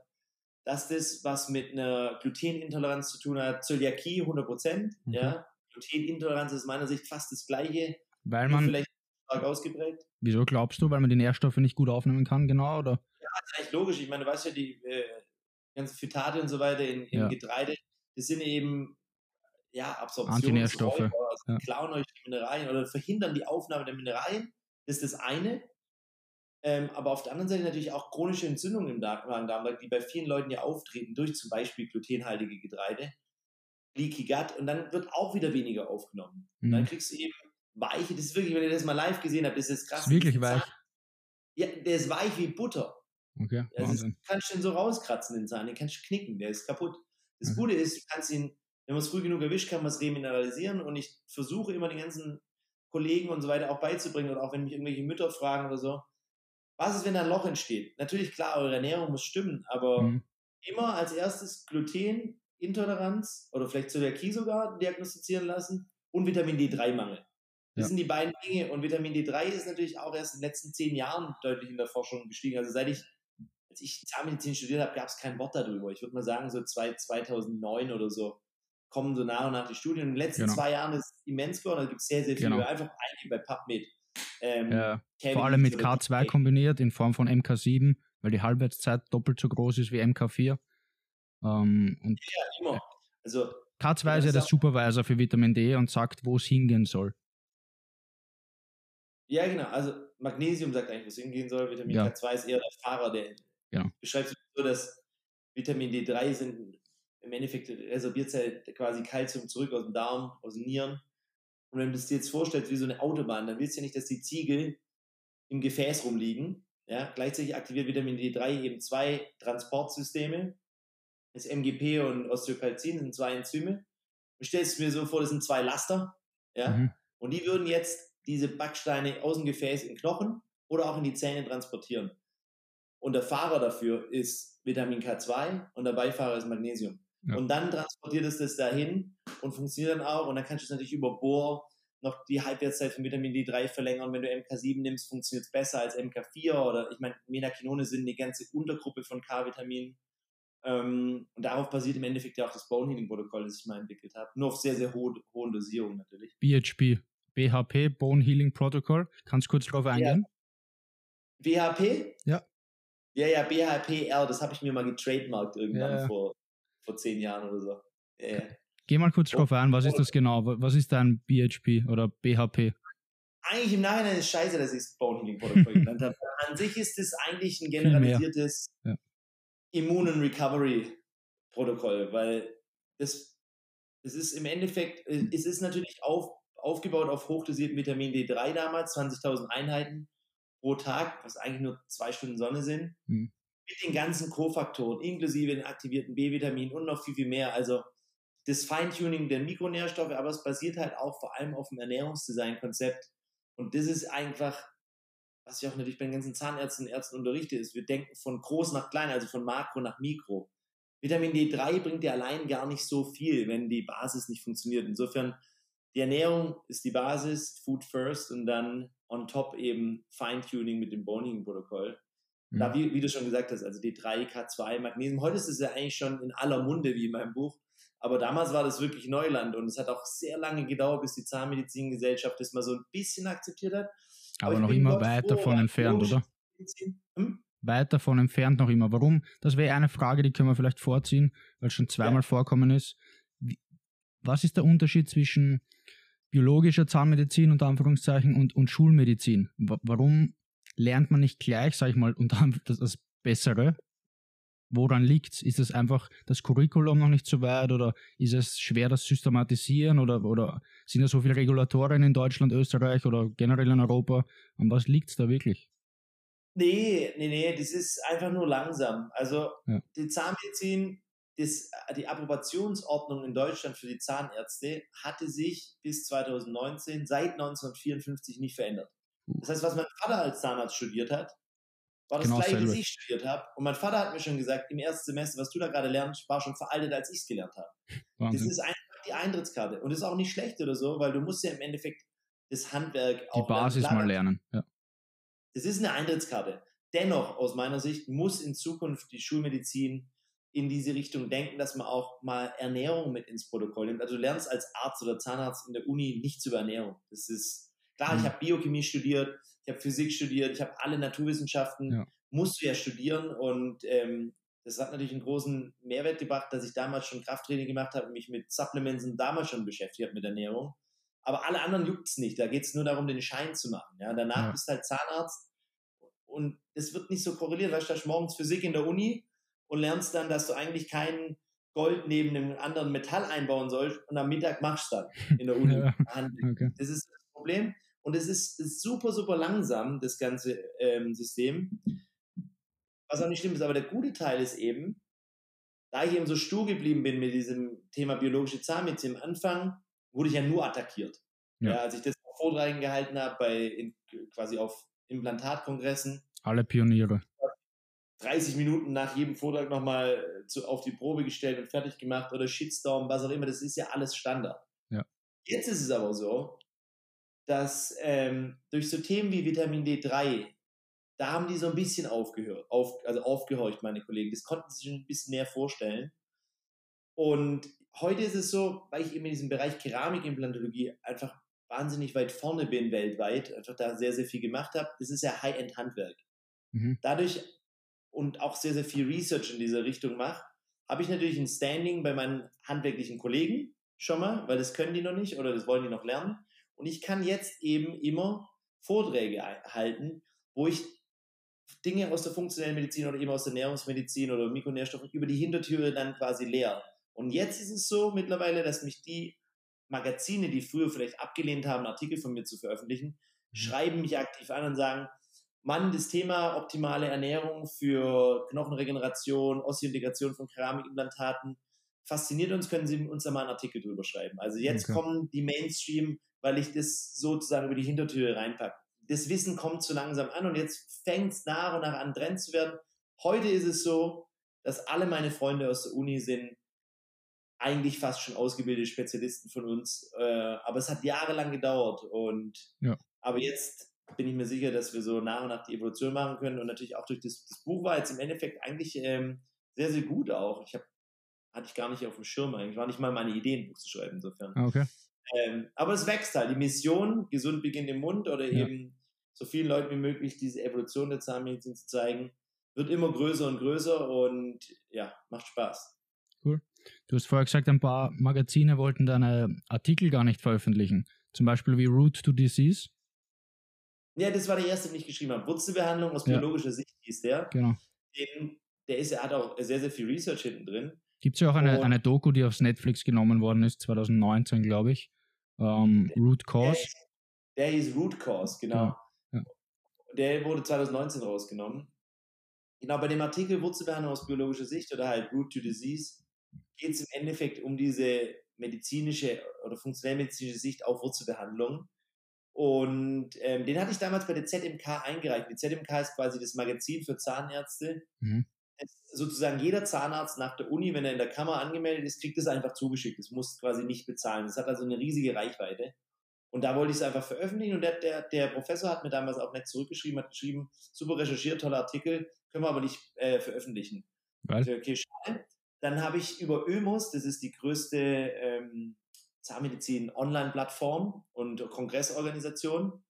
dass das was mit einer Glutenintoleranz zu tun hat. Zöliakie 100%, Mhm. ja. Glutenintoleranz ist meiner Sicht fast das gleiche, Weil man, vielleicht stark ausgeprägt. wieso glaubst du, weil man die Nährstoffe nicht gut aufnehmen kann, genau? Oder? Das ist eigentlich logisch. Ich meine, du weißt ja, die äh, ganzen Phytate und so weiter in, im Ja. Getreide, das sind eben ja, Absorptions Antinährstoffe, Räuber, also ja. klauen euch die Mineralien oder verhindern die Aufnahme der Mineralien. Das ist das eine. Ähm, aber auf der anderen Seite natürlich auch chronische Entzündungen im Darm, Magen-Darm, die bei vielen Leuten ja auftreten durch zum Beispiel glutenhaltige Getreide, Leaky Gut und dann wird auch wieder weniger aufgenommen. Und dann Mhm. kriegst du eben weiche, das ist wirklich, wenn ihr das mal live gesehen habt, das ist krass. Ist wirklich weich. Ja, der ist weich wie Butter. Okay, Also Wahnsinn. das kannst du den so rauskratzen, den Zahn, den kannst du knicken, der ist kaputt. Das Mhm. Gute ist, du kannst ihn, wenn man es früh genug erwischt, kann man es remineralisieren und ich versuche immer den ganzen Kollegen und so weiter auch beizubringen oder auch wenn mich irgendwelche Mütter fragen oder so, was ist, wenn da ein Loch entsteht? Natürlich, klar, eure Ernährung muss stimmen, aber Mhm. immer als erstes Glutenintoleranz oder vielleicht Zöliakie sogar diagnostizieren lassen und Vitamin D3-Mangel. Das Ja. sind die beiden Dinge. Und Vitamin D3 ist natürlich auch erst in den letzten zehn Jahren deutlich in der Forschung gestiegen. Also seit ich, als ich Zahnmedizin studiert habe, gab es kein Wort darüber. Ich würde mal sagen, so zwei, 2009 oder so kommen so nach und nach die Studien. In den letzten Genau. zwei Jahren ist es immens geworden. Da gibt es sehr, sehr viel. Genau. Einfach eingeben bei PubMed. Ähm, Ja, vor allem mit oder K2 D3. kombiniert in Form von MK7, weil die Halbwertszeit doppelt so groß ist wie MK4. Ähm, und Ja, immer. Also K2 Ja, ist ja der Supervisor für Vitamin D und sagt, wo es hingehen soll. Ja, genau. Also Magnesium sagt eigentlich, wo es hingehen soll. Vitamin Ja. K2 ist eher der Fahrer, der Genau. beschreibt so, dass Vitamin D3 sind im Endeffekt resorbiert es halt quasi Kalzium zurück aus dem Darm, aus den Nieren. Und wenn du es dir jetzt vorstellst wie so eine Autobahn, dann willst du ja nicht, dass die Ziegel im Gefäß rumliegen. Ja? Gleichzeitig aktiviert Vitamin D3 eben zwei Transportsysteme. Das MGP und Osteokalzin sind zwei Enzyme. Du stellst mir so vor, das sind zwei Laster. Ja? Mhm. Und die würden jetzt diese Backsteine aus dem Gefäß in den Knochen oder auch in die Zähne transportieren. Und der Fahrer dafür ist Vitamin K2 und der Beifahrer ist Magnesium. Ja. Und dann transportiert es das dahin und funktioniert dann auch. Und dann kannst du es natürlich über Bohr noch die Halbwertszeit von Vitamin D3 verlängern. Wenn du MK7 nimmst, funktioniert es besser als MK4. Oder ich meine, Menakinone sind eine ganze Untergruppe von K-Vitaminen. Ähm, und darauf basiert im Endeffekt ja auch das Bone Healing Protokoll, das ich mal entwickelt habe. Nur auf sehr, sehr hohe, hohen Dosierungen natürlich. BHP, BHP, Bone Healing Protocol. Kannst du kurz drauf eingehen? BHP? Ja. Ja, ja, BHPR, das habe ich mir mal getrademarkt irgendwann Ja, ja. Vor, vor zehn Jahren oder so. Ja. Geh mal kurz Oh. drauf ein, was ist das genau? Wa- Was ist dein BHP oder BHP? Eigentlich im Nachhinein ist es scheiße, dass ich es Bone Healing Protocol genannt habe. An sich ist es eigentlich ein generalisiertes Ja. Immune Recovery Protokoll, weil das, das ist im Endeffekt, äh, es ist natürlich auf, aufgebaut auf hochdosierten Vitamin D3 damals, 20.000 Einheiten pro Tag, was eigentlich nur zwei Stunden Sonne sind, Mhm. Mit den ganzen Kofaktoren, inklusive den aktivierten B-Vitaminen und noch viel, viel mehr. Also das Feintuning der Mikronährstoffe, aber es basiert halt auch vor allem auf dem Ernährungsdesign-Konzept. Und das ist einfach, was ich auch natürlich bei den ganzen Zahnärzten und Ärzten unterrichte, ist, wir denken von groß nach klein, also von Makro nach Mikro. Vitamin D3 bringt dir allein gar nicht so viel, wenn die Basis nicht funktioniert. Insofern die Ernährung ist die Basis, Food first und dann on top eben Feintuning mit dem Boning-Protokoll. Mhm. Da, wie, wie, du schon gesagt hast, also D3, K2, Magnesium. Heute ist es ja eigentlich schon in aller Munde, wie in meinem Buch. Aber damals war das wirklich Neuland und es hat auch sehr lange gedauert, bis die Zahnmedizingesellschaft das mal so ein bisschen akzeptiert hat. Aber, Aber noch immer weit davon entfernt, oder? Hm? Weit davon entfernt noch immer. Warum? Das wäre eine Frage, die können wir vielleicht vorziehen, weil es schon zweimal ja. vorkommen ist. Was ist der Unterschied zwischen biologischer Zahnmedizin unter Anführungszeichen und, und Schulmedizin? Warum lernt man nicht gleich, sage ich mal, unter das, das Bessere? Woran liegt es? Ist es einfach das Curriculum noch nicht so weit oder ist es schwer, das systematisieren oder, oder sind da so viele Regulatoren in Deutschland, Österreich oder generell in Europa? An was liegt es da wirklich? Nee, nee, nee, das ist einfach nur langsam. Also ja. die Zahnmedizin das, die Approbationsordnung in Deutschland für die Zahnärzte hatte sich bis 2019 seit 1954 nicht verändert. Das heißt, was mein Vater als Zahnarzt studiert hat, war das genau gleiche, was ich studiert habe. Und mein Vater hat mir schon gesagt, im ersten Semester, was du da gerade lernst, war schon veraltet, als ich es gelernt habe. Wahnsinn. Das ist einfach die Eintrittskarte. Und das ist auch nicht schlecht oder so, weil du musst ja im Endeffekt das Handwerk auch. Die Basis mal lernen. Ja. Das ist eine Eintrittskarte. Dennoch, aus meiner Sicht, muss in Zukunft die Schulmedizin in diese Richtung denken, dass man auch mal Ernährung mit ins Protokoll nimmt. Also du lernst als Arzt oder Zahnarzt in der Uni nichts über Ernährung. Das ist klar, mhm. ich habe Biochemie studiert, ich habe Physik studiert, ich habe alle Naturwissenschaften, ja. musst du ja studieren und ähm, das hat natürlich einen großen Mehrwert gebracht, dass ich damals schon Krafttraining gemacht habe mich mit Supplements und damals schon beschäftigt habe mit Ernährung. Aber alle anderen juckt es nicht. Da geht es nur darum, den Schein zu machen. Ja? Danach ja. bist du halt Zahnarzt und es wird nicht so korreliert. Weißt du, hast morgens Physik in der Uni und lernst dann, dass du eigentlich kein Gold neben einem anderen Metall einbauen sollst und am Mittag machst du dann in der Uni. ja, okay. Das ist das Problem. Und es ist, ist, super, super langsam, das ganze ähm, System. Was auch nicht stimmt ist, aber der gute Teil ist eben, da ich eben so stur geblieben bin mit diesem Thema biologische Zahnmedizin, am Anfang wurde ich ja nur attackiert. Ja. ja als ich das Vorträgen gehalten habe, bei in, quasi auf Implantatkongressen. Alle Pioniere. 30 Minuten nach jedem Vortrag nochmal zu, auf die Probe gestellt und fertig gemacht oder Shitstorm, was auch immer, das ist ja alles Standard. Ja. Jetzt ist es aber so, dass ähm, durch so Themen wie Vitamin D3, da haben die so ein bisschen aufgehört, auf, also aufgehorcht, meine Kollegen. Das konnten sie sich ein bisschen mehr vorstellen. Und heute ist es so, weil ich eben in diesem Bereich Keramikimplantologie einfach wahnsinnig weit vorne bin weltweit, einfach da sehr, sehr viel gemacht habe. Das ist ja High-End-Handwerk. Mhm. Dadurch und auch sehr, sehr viel Research in dieser Richtung mache, habe ich natürlich ein Standing bei meinen handwerklichen Kollegen schon mal, weil das können die noch nicht oder das wollen die noch lernen. Und ich kann jetzt eben immer Vorträge halten, wo ich Dinge aus der funktionellen Medizin oder eben aus der Ernährungsmedizin oder Mikronährstoffe über die Hintertüre dann quasi leer. Und jetzt ist es so mittlerweile, dass mich die Magazine, die früher vielleicht abgelehnt haben, Artikel von mir zu veröffentlichen, mhm. schreiben mich aktiv an und sagen, Mann, das Thema optimale Ernährung für Knochenregeneration, Osseointegration von Keramikimplantaten fasziniert uns, können Sie uns da mal einen Artikel drüber schreiben. Also jetzt okay. kommen die Mainstream, weil ich das sozusagen über die Hintertür reinpacke. Das Wissen kommt zu langsam an und jetzt fängt es nach und nach an Trend zu werden. Heute ist es so, dass alle meine Freunde aus der Uni sind eigentlich fast schon ausgebildete Spezialisten von uns. Äh, aber es hat jahrelang gedauert und ja. aber jetzt bin ich mir sicher, dass wir so nach und nach die Evolution machen können. Und natürlich auch durch das, das Buch war jetzt im Endeffekt eigentlich ähm, sehr, sehr gut auch. Ich habe hatte ich gar nicht auf dem Schirm eigentlich. War nicht mal meine Idee, ein Buch zu schreiben, insofern. Ah, okay. Ähm, aber es wächst halt. Die Mission, gesund beginnt im Mund oder ja. eben so vielen Leuten wie möglich diese Evolution der Zahnmedizin zu zeigen, wird immer größer und größer und ja, macht Spaß. Cool. Du hast vorher gesagt, ein paar Magazine wollten deine Artikel gar nicht veröffentlichen. Zum Beispiel wie Root to Disease. Ja, das war der erste, den ich geschrieben habe. Wurzelbehandlung aus biologischer ja. Sicht hieß der. Genau. Den, der ist, er hat auch sehr, sehr viel Research hinten drin. Gibt es ja auch eine, eine Doku, die aufs Netflix genommen worden ist, 2019, glaube ich. Ähm, Root Cause. Der, der hieß Root Cause, genau. Ja. Ja. Der wurde 2019 rausgenommen. Genau, bei dem Artikel Wurzelbehandlung aus biologischer Sicht oder halt Root to Disease geht es im Endeffekt um diese medizinische oder funktionell medizinische Sicht auf Wurzelbehandlung. Und ähm, den hatte ich damals bei der ZMK eingereicht. Die ZMK ist quasi das Magazin für Zahnärzte. Mhm. Sozusagen jeder Zahnarzt nach der Uni, wenn er in der Kammer angemeldet ist, kriegt es einfach zugeschickt. Es muss quasi nicht bezahlen. Das hat also eine riesige Reichweite. Und da wollte ich es einfach veröffentlichen und der, der, der, Professor hat mir damals auch nett zurückgeschrieben, hat geschrieben, super recherchiert, toller Artikel, können wir aber nicht äh, veröffentlichen. Weil? Okay, schade. Dann habe ich über Ömus, das ist die größte ähm, Zahnmedizin-Online-Plattform und Kongressorganisation,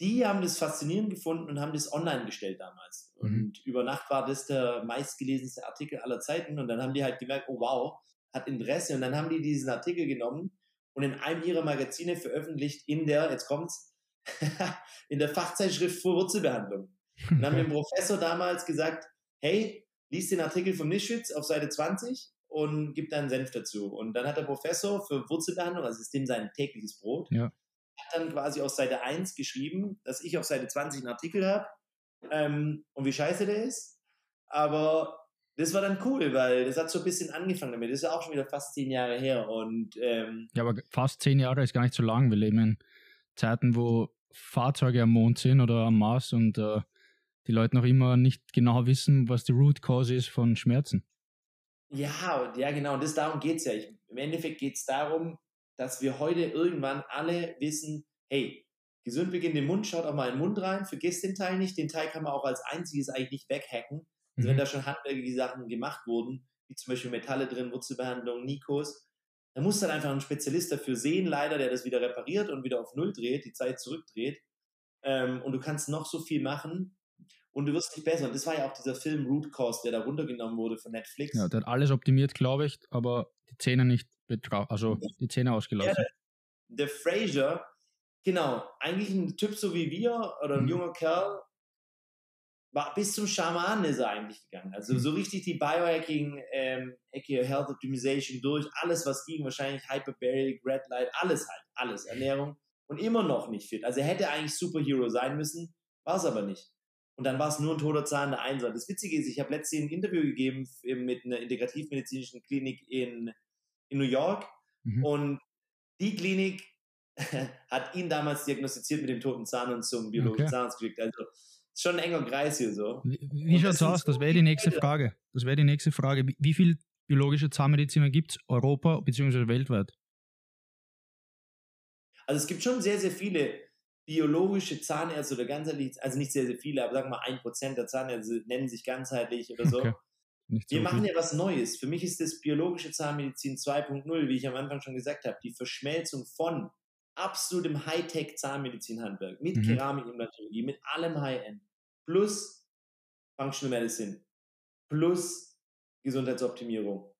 die haben das faszinierend gefunden und haben das online gestellt damals. Mhm. Und über Nacht war das der meistgelesenste Artikel aller Zeiten. Und dann haben die halt gemerkt, oh wow, hat Interesse. Und dann haben die diesen Artikel genommen und in einem ihrer Magazine veröffentlicht in der, jetzt kommt's, in der Fachzeitschrift für Wurzelbehandlung. Und haben dem Professor damals gesagt, hey, lies den Artikel von Nischwitz auf Seite 20 und gib deinen Senf dazu. Und dann hat der Professor für Wurzelbehandlung, also ist dem sein tägliches Brot, ja. hat dann quasi auf Seite 1 geschrieben, dass ich auf Seite 20 einen Artikel habe ähm, und wie scheiße der ist. Aber das war dann cool, weil das hat so ein bisschen angefangen damit. Das ist ja auch schon wieder fast zehn Jahre her. Und, ähm, ja, aber fast zehn Jahre ist gar nicht so lang. Wir leben in Zeiten, wo Fahrzeuge am Mond sind oder am Mars und äh, die Leute noch immer nicht genau wissen, was die Root Cause ist von Schmerzen. Ja, ja, genau. Und das, darum geht es ja. Ich, Im Endeffekt geht es darum, dass wir heute irgendwann alle wissen, hey, gesund beginnt im Mund, schaut auch mal in den Mund rein, vergesst den Teil nicht. Den Teil kann man auch als einziges eigentlich nicht weghacken. Also mhm. wenn da schon handwerkliche Sachen gemacht wurden, wie zum Beispiel Metalle drin, Wurzelbehandlung, Nikos, dann muss dann einfach ein Spezialist dafür sehen, leider, der das wieder repariert und wieder auf Null dreht, die Zeit zurückdreht. Ähm, und du kannst noch so viel machen und du wirst nicht besser. Und das war ja auch dieser Film Root Cause, der da runtergenommen wurde von Netflix. Ja, der hat alles optimiert, glaube ich, aber die Zähne nicht betraut, also die Zähne ausgelassen. Ja, der, der Fraser, genau, eigentlich ein Typ so wie wir oder ein mhm. junger Kerl, war bis zum Schamanen ist er eigentlich gegangen. Also so richtig die Biohacking, ähm, Health Optimization durch, alles was ging, wahrscheinlich Hyperbaric, Red Light, alles halt, alles, Ernährung und immer noch nicht fit. Also er hätte eigentlich Superhero sein müssen, war es aber nicht. Und dann war es nur ein toter Zahn, der Einser. Das Witzige ist, ich habe letztens ein Interview gegeben mit einer integrativmedizinischen Klinik in, in New York mhm. und die Klinik hat ihn damals diagnostiziert mit dem toten Zahn und zum biologischen okay. Zahnarzt geschickt. Also schon ein enger Kreis hier so. Wie, wie schaut's aus? Das wäre die nächste Frage. Das wäre die nächste Frage. Wie, wie viele biologische Zahnmediziner gibt es Europa bzw. weltweit? Also es gibt schon sehr, sehr viele biologische Zahnärzte oder ganzheitlich, also nicht sehr, sehr viele, aber sagen wir mal ein Prozent der Zahnärzte nennen sich ganzheitlich oder so. Okay. So wir machen viel. ja was Neues. Für mich ist das biologische Zahnmedizin 2.0, wie ich am Anfang schon gesagt habe, die Verschmelzung von absolutem Hightech-Zahnmedizinhandwerk mit mhm. Keramikimplantiologie, mit allem High-End, plus Functional Medicine, plus Gesundheitsoptimierung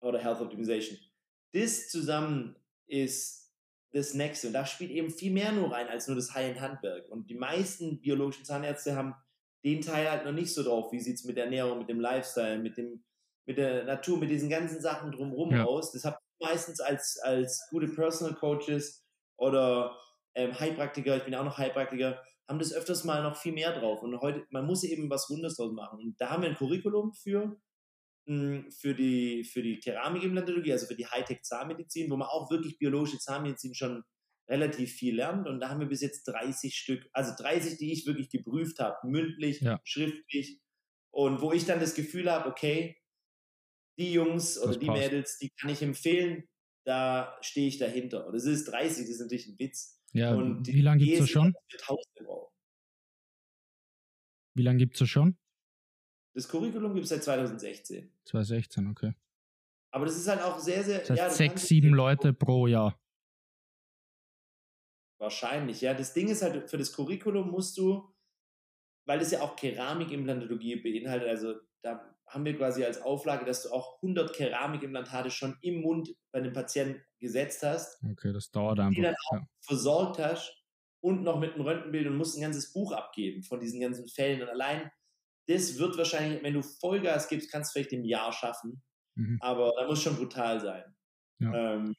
oder Health Optimization. Das zusammen ist das Nächste. Und da spielt eben viel mehr nur rein als nur das High-End-Handwerk. Und die meisten biologischen Zahnärzte haben den Teil halt noch nicht so drauf. Wie sieht es mit der Ernährung, mit dem Lifestyle, mit, dem, mit der Natur, mit diesen ganzen Sachen drumherum ja. aus? Das habt ihr meistens als, als gute Personal Coaches oder ähm, Heilpraktiker, ich bin auch noch Heilpraktiker, haben das öfters mal noch viel mehr drauf. Und heute, man muss eben was Rundes draus machen. Und da haben wir ein Curriculum für, hm, für die, für die Keramikimplantiologie, also für die Hightech-Zahnmedizin, wo man auch wirklich biologische Zahnmedizin schon relativ viel lernt. Und da haben wir bis jetzt 30 Stück, also 30, die ich wirklich geprüft habe, mündlich, ja. schriftlich. Und wo ich dann das Gefühl habe, okay, die Jungs oder das die passt. Mädels, die kann ich empfehlen, da stehe ich dahinter. Und es ist 30, das ist natürlich ein Witz. Ja, und wie lange gibt es das schon? Wie lange gibt es das schon? Das Curriculum gibt es seit 2016. 2016, okay. Aber das ist halt auch sehr, sehr. Das heißt ja, sechs, sieben Leute pro Jahr. Wahrscheinlich, ja. Das Ding ist halt, für das Curriculum musst du, weil es ja auch Keramikimplantiologie beinhaltet, also da haben wir quasi als Auflage, dass du auch 100 Keramikimplantate schon im Mund bei einem Patienten gesetzt hast. Okay, das dauert einfach. Die dann auch ja. versorgt hast und noch mit einem Röntgenbild und musst ein ganzes Buch abgeben von diesen ganzen Fällen. Und allein das wird wahrscheinlich, wenn du Vollgas gibst, kannst du vielleicht im Jahr schaffen. Mhm. Aber da muss schon brutal sein. Ja. Ähm,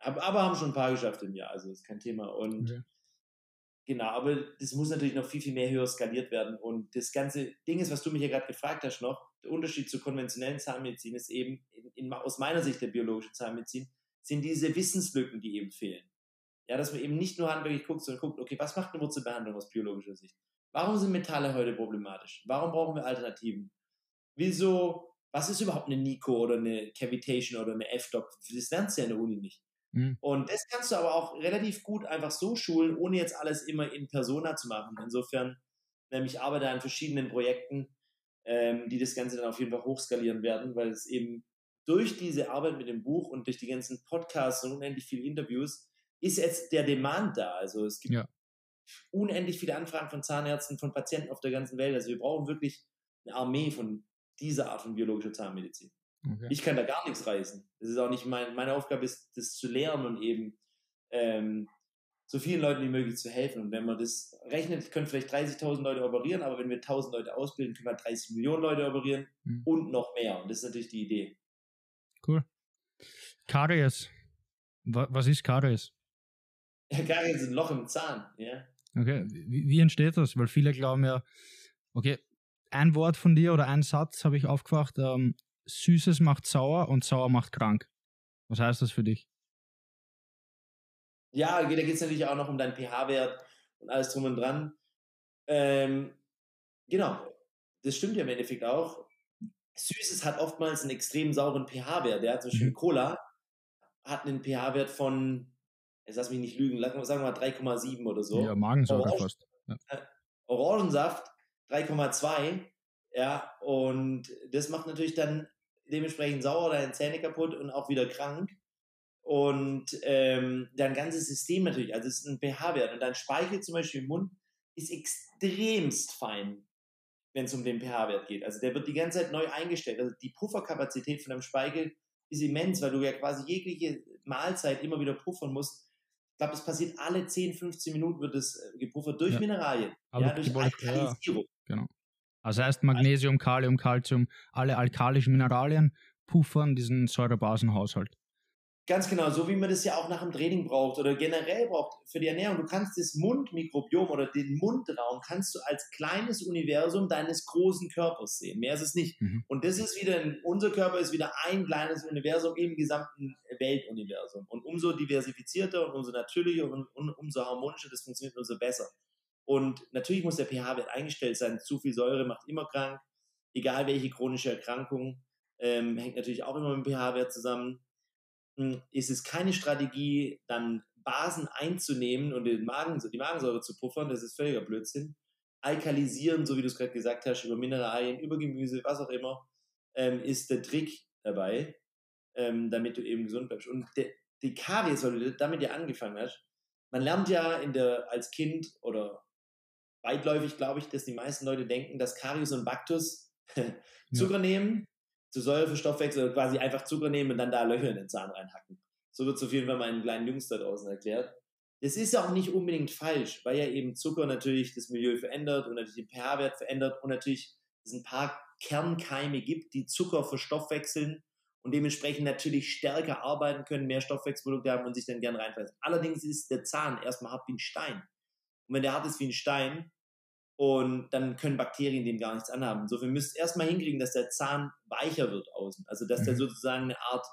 aber, aber, haben schon ein paar geschafft im Jahr, also ist kein Thema. Und okay. Genau, aber das muss natürlich noch viel, viel mehr höher skaliert werden. Und das ganze Ding ist, was du mich ja gerade gefragt hast noch, der Unterschied zur konventionellen Zahnmedizin ist eben, in, in, aus meiner Sicht der biologischen Zahnmedizin, sind diese Wissenslücken, die eben fehlen. Ja, dass man eben nicht nur handwerklich guckt, sondern guckt, okay, was macht eine Wurzelbehandlung aus biologischer Sicht? Warum sind Metalle heute problematisch? Warum brauchen wir Alternativen? wieso, was ist überhaupt eine Nico oder eine Cavitation oder eine F-Doc? Das lernst du ja in der Uni nicht. Mhm. Und das kannst du aber auch relativ gut einfach so schulen, ohne jetzt alles immer in Persona zu machen. Insofern, nämlich arbeite an verschiedenen Projekten, ähm, die das Ganze dann auf jeden Fall hochskalieren werden, weil es eben durch diese Arbeit mit dem Buch und durch die ganzen Podcasts und unendlich viele Interviews ist jetzt der Demand da. Also es gibt ja. unendlich viele Anfragen von Zahnärzten, von Patienten auf der ganzen Welt. Also wir brauchen wirklich eine Armee von dieser Art von biologischer Zahnmedizin. Okay. Ich kann da gar nichts reißen. Das ist auch nicht mein, meine Aufgabe, ist, das zu lernen und eben ähm, so vielen Leuten wie möglich zu helfen. Und wenn man das rechnet, können vielleicht 30.000 Leute operieren, aber wenn wir 1.000 Leute ausbilden, können wir 30 Millionen Leute operieren mhm. und noch mehr. Und das ist natürlich die Idee. Cool. Karies. Was ist Karies? Ja, Karies ist ein Loch im Zahn, ja. Okay, wie, wie entsteht das? Weil viele glauben ja, okay, ein Wort von dir oder ein Satz habe ich aufgewacht, ähm, Süßes macht sauer und sauer macht krank. Was heißt das für dich? Ja, da geht es natürlich auch noch um deinen pH-Wert und alles drum und dran. Ähm, genau, das stimmt ja im Endeffekt auch. Süßes hat oftmals einen extrem sauren pH-Wert. Der hat zum Beispiel mhm. Cola, hat einen pH-Wert von, jetzt lass mich nicht lügen, sagen wir mal 3,7 oder so. Ja, Magensäure Orange, fast. Ja. Äh, Orangensaft 3,2. Ja, und das macht natürlich dann dementsprechend sauer, deine Zähne kaputt und auch wieder krank. Und ähm, dein ganzes System natürlich, also es ist ein pH-Wert. Und dein Speichel zum Beispiel im Mund ist extremst fein wenn es um den pH-Wert geht. Also der wird die ganze Zeit neu eingestellt. Also die Pufferkapazität von einem Speichel ist immens, weil du ja quasi jegliche Mahlzeit immer wieder puffern musst. Ich glaube, es passiert alle 10, 15 Minuten wird es äh, gepuffert durch ja. Mineralien, ja, durch Alkalisierung. Ja, genau. Also heißt Magnesium, Kalium, Calcium, alle alkalischen Mineralien puffern diesen Säurebasenhaushalt. Ganz genau, so wie man das ja auch nach dem Training braucht oder generell braucht für die Ernährung. Du kannst das Mundmikrobiom oder den Mundraum kannst du als kleines Universum deines großen Körpers sehen. Mehr ist es nicht. Mhm. Und das ist wieder, unser Körper ist wieder ein kleines Universum im gesamten Weltuniversum. Und umso diversifizierter und umso natürlicher und, und umso harmonischer das funktioniert, umso besser. Und natürlich muss der pH-Wert eingestellt sein. Zu viel Säure macht immer krank. Egal welche chronische Erkrankung, ähm, hängt natürlich auch immer mit dem pH-Wert zusammen hm, ist es keine Strategie, dann Basen einzunehmen und den Magen, die Magensäure zu puffern, das ist völliger Blödsinn. Alkalisieren, so wie du es gerade gesagt hast, über Mineralien, über Gemüse, was auch immer, ähm, ist der Trick dabei, ähm, damit du eben gesund bleibst. Und de, die Karies, weil du damit ja angefangen hast, man lernt ja in der, als Kind oder weitläufig, glaube ich, dass die meisten Leute denken, dass Karies und Baktus Zucker ja. nehmen, zu Säure für Stoffwechsel quasi einfach Zucker nehmen und dann da Löcher in den Zahn reinhacken. So wird es auf jeden Fall meinen kleinen Jungs da draußen erklärt. Das ist auch nicht unbedingt falsch, weil ja eben Zucker natürlich das Milieu verändert und natürlich den pH-Wert verändert und natürlich es ein paar Kernkeime gibt, die Zucker verstoffwechseln und dementsprechend natürlich stärker arbeiten können, mehr Stoffwechselprodukte haben und sich dann gern reinfressen. Allerdings ist der Zahn erstmal hart wie ein Stein. Und wenn der hart ist wie ein Stein, und dann können Bakterien dem gar nichts anhaben. Insofern müsst ihr erstmal hinkriegen, dass der Zahn weicher wird außen. Also dass mhm. der sozusagen eine Art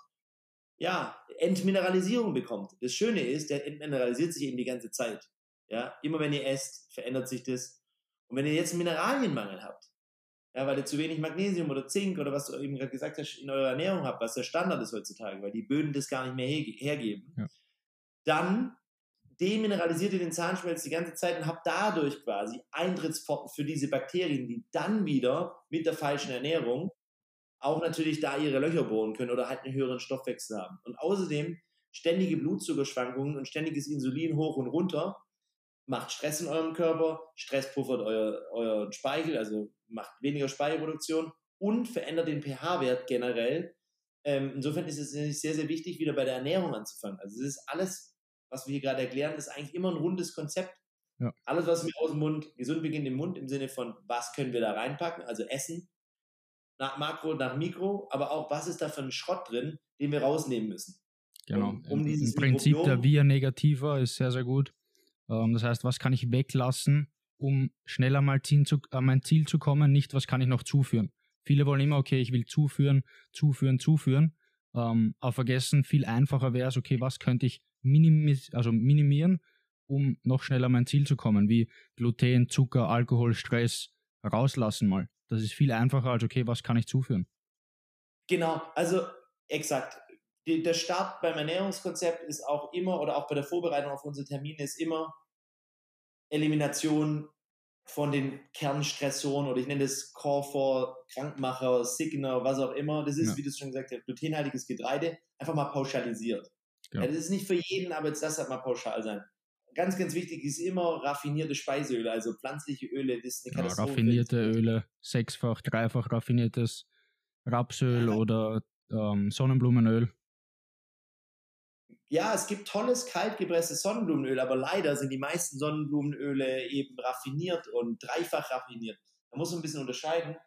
ja, Entmineralisierung bekommt. Das Schöne ist, der entmineralisiert sich eben die ganze Zeit. Ja, immer wenn ihr esst, verändert sich das. Und wenn ihr jetzt einen Mineralienmangel habt, ja, weil ihr zu wenig Magnesium oder Zink oder was du eben gerade gesagt hast, in eurer Ernährung habt, was der Standard ist heutzutage, weil die Böden das gar nicht mehr hergeben, ja. dann demineralisiert ihr den Zahnschmelz die ganze Zeit und habt dadurch quasi Eintrittspforten für diese Bakterien, die dann wieder mit der falschen Ernährung auch natürlich da ihre Löcher bohren können oder halt einen höheren Stoffwechsel haben. Und außerdem ständige Blutzuckerschwankungen und ständiges Insulin hoch und runter macht Stress in eurem Körper, Stress puffert euer, euren Speichel, also macht weniger Speichelproduktion und verändert den pH-Wert generell. Ähm, insofern ist es sehr, sehr wichtig, wieder bei der Ernährung anzufangen. Also es ist alles was wir hier gerade erklären, ist eigentlich immer ein rundes Konzept. Ja. Alles, was mir aus dem Mund, gesund beginnt im Mund, im Sinne von, was können wir da reinpacken, also Essen, nach Makro, nach Mikro, aber auch, was ist da für ein Schrott drin, den wir rausnehmen müssen. Genau. Um, um Im Prinzip der Via Negativer ist sehr, sehr gut. Ähm, das heißt, was kann ich weglassen, um schneller mal zu, äh, mein Ziel zu kommen, nicht was kann ich noch zuführen. Viele wollen immer, okay, ich will zuführen, zuführen, zuführen, ähm, aber vergessen, viel einfacher wäre es, okay, was könnte ich minimis also minimieren, um noch schneller mein Ziel zu kommen, wie Gluten, Zucker, Alkohol, Stress rauslassen mal. Das ist viel einfacher als, okay, was kann ich zuführen? Genau, also exakt. Der Start beim Ernährungskonzept ist auch immer, oder auch bei der Vorbereitung auf unsere Termine, ist immer Elimination von den Kernstressoren oder ich nenne das Core Krankmacher, Signer, was auch immer. Das ist, ja. wie du es schon gesagt hast, glutenhaltiges Getreide, einfach mal pauschalisiert. Ja. Ja, das ist nicht für jeden, aber jetzt das halt mal pauschal sein. Ganz, ganz wichtig ist immer raffinierte Speiseöle, also pflanzliche Öle, das ist eine Katastrophe. raffinierte Öle, sechsfach, dreifach raffiniertes Rapsöl oder ähm, Sonnenblumenöl ja, es gibt tolles kaltgepresstes Sonnenblumenöl, aber leider sind die meisten Sonnenblumenöle eben raffiniert und dreifach raffiniert. Da muss man ein bisschen unterscheiden.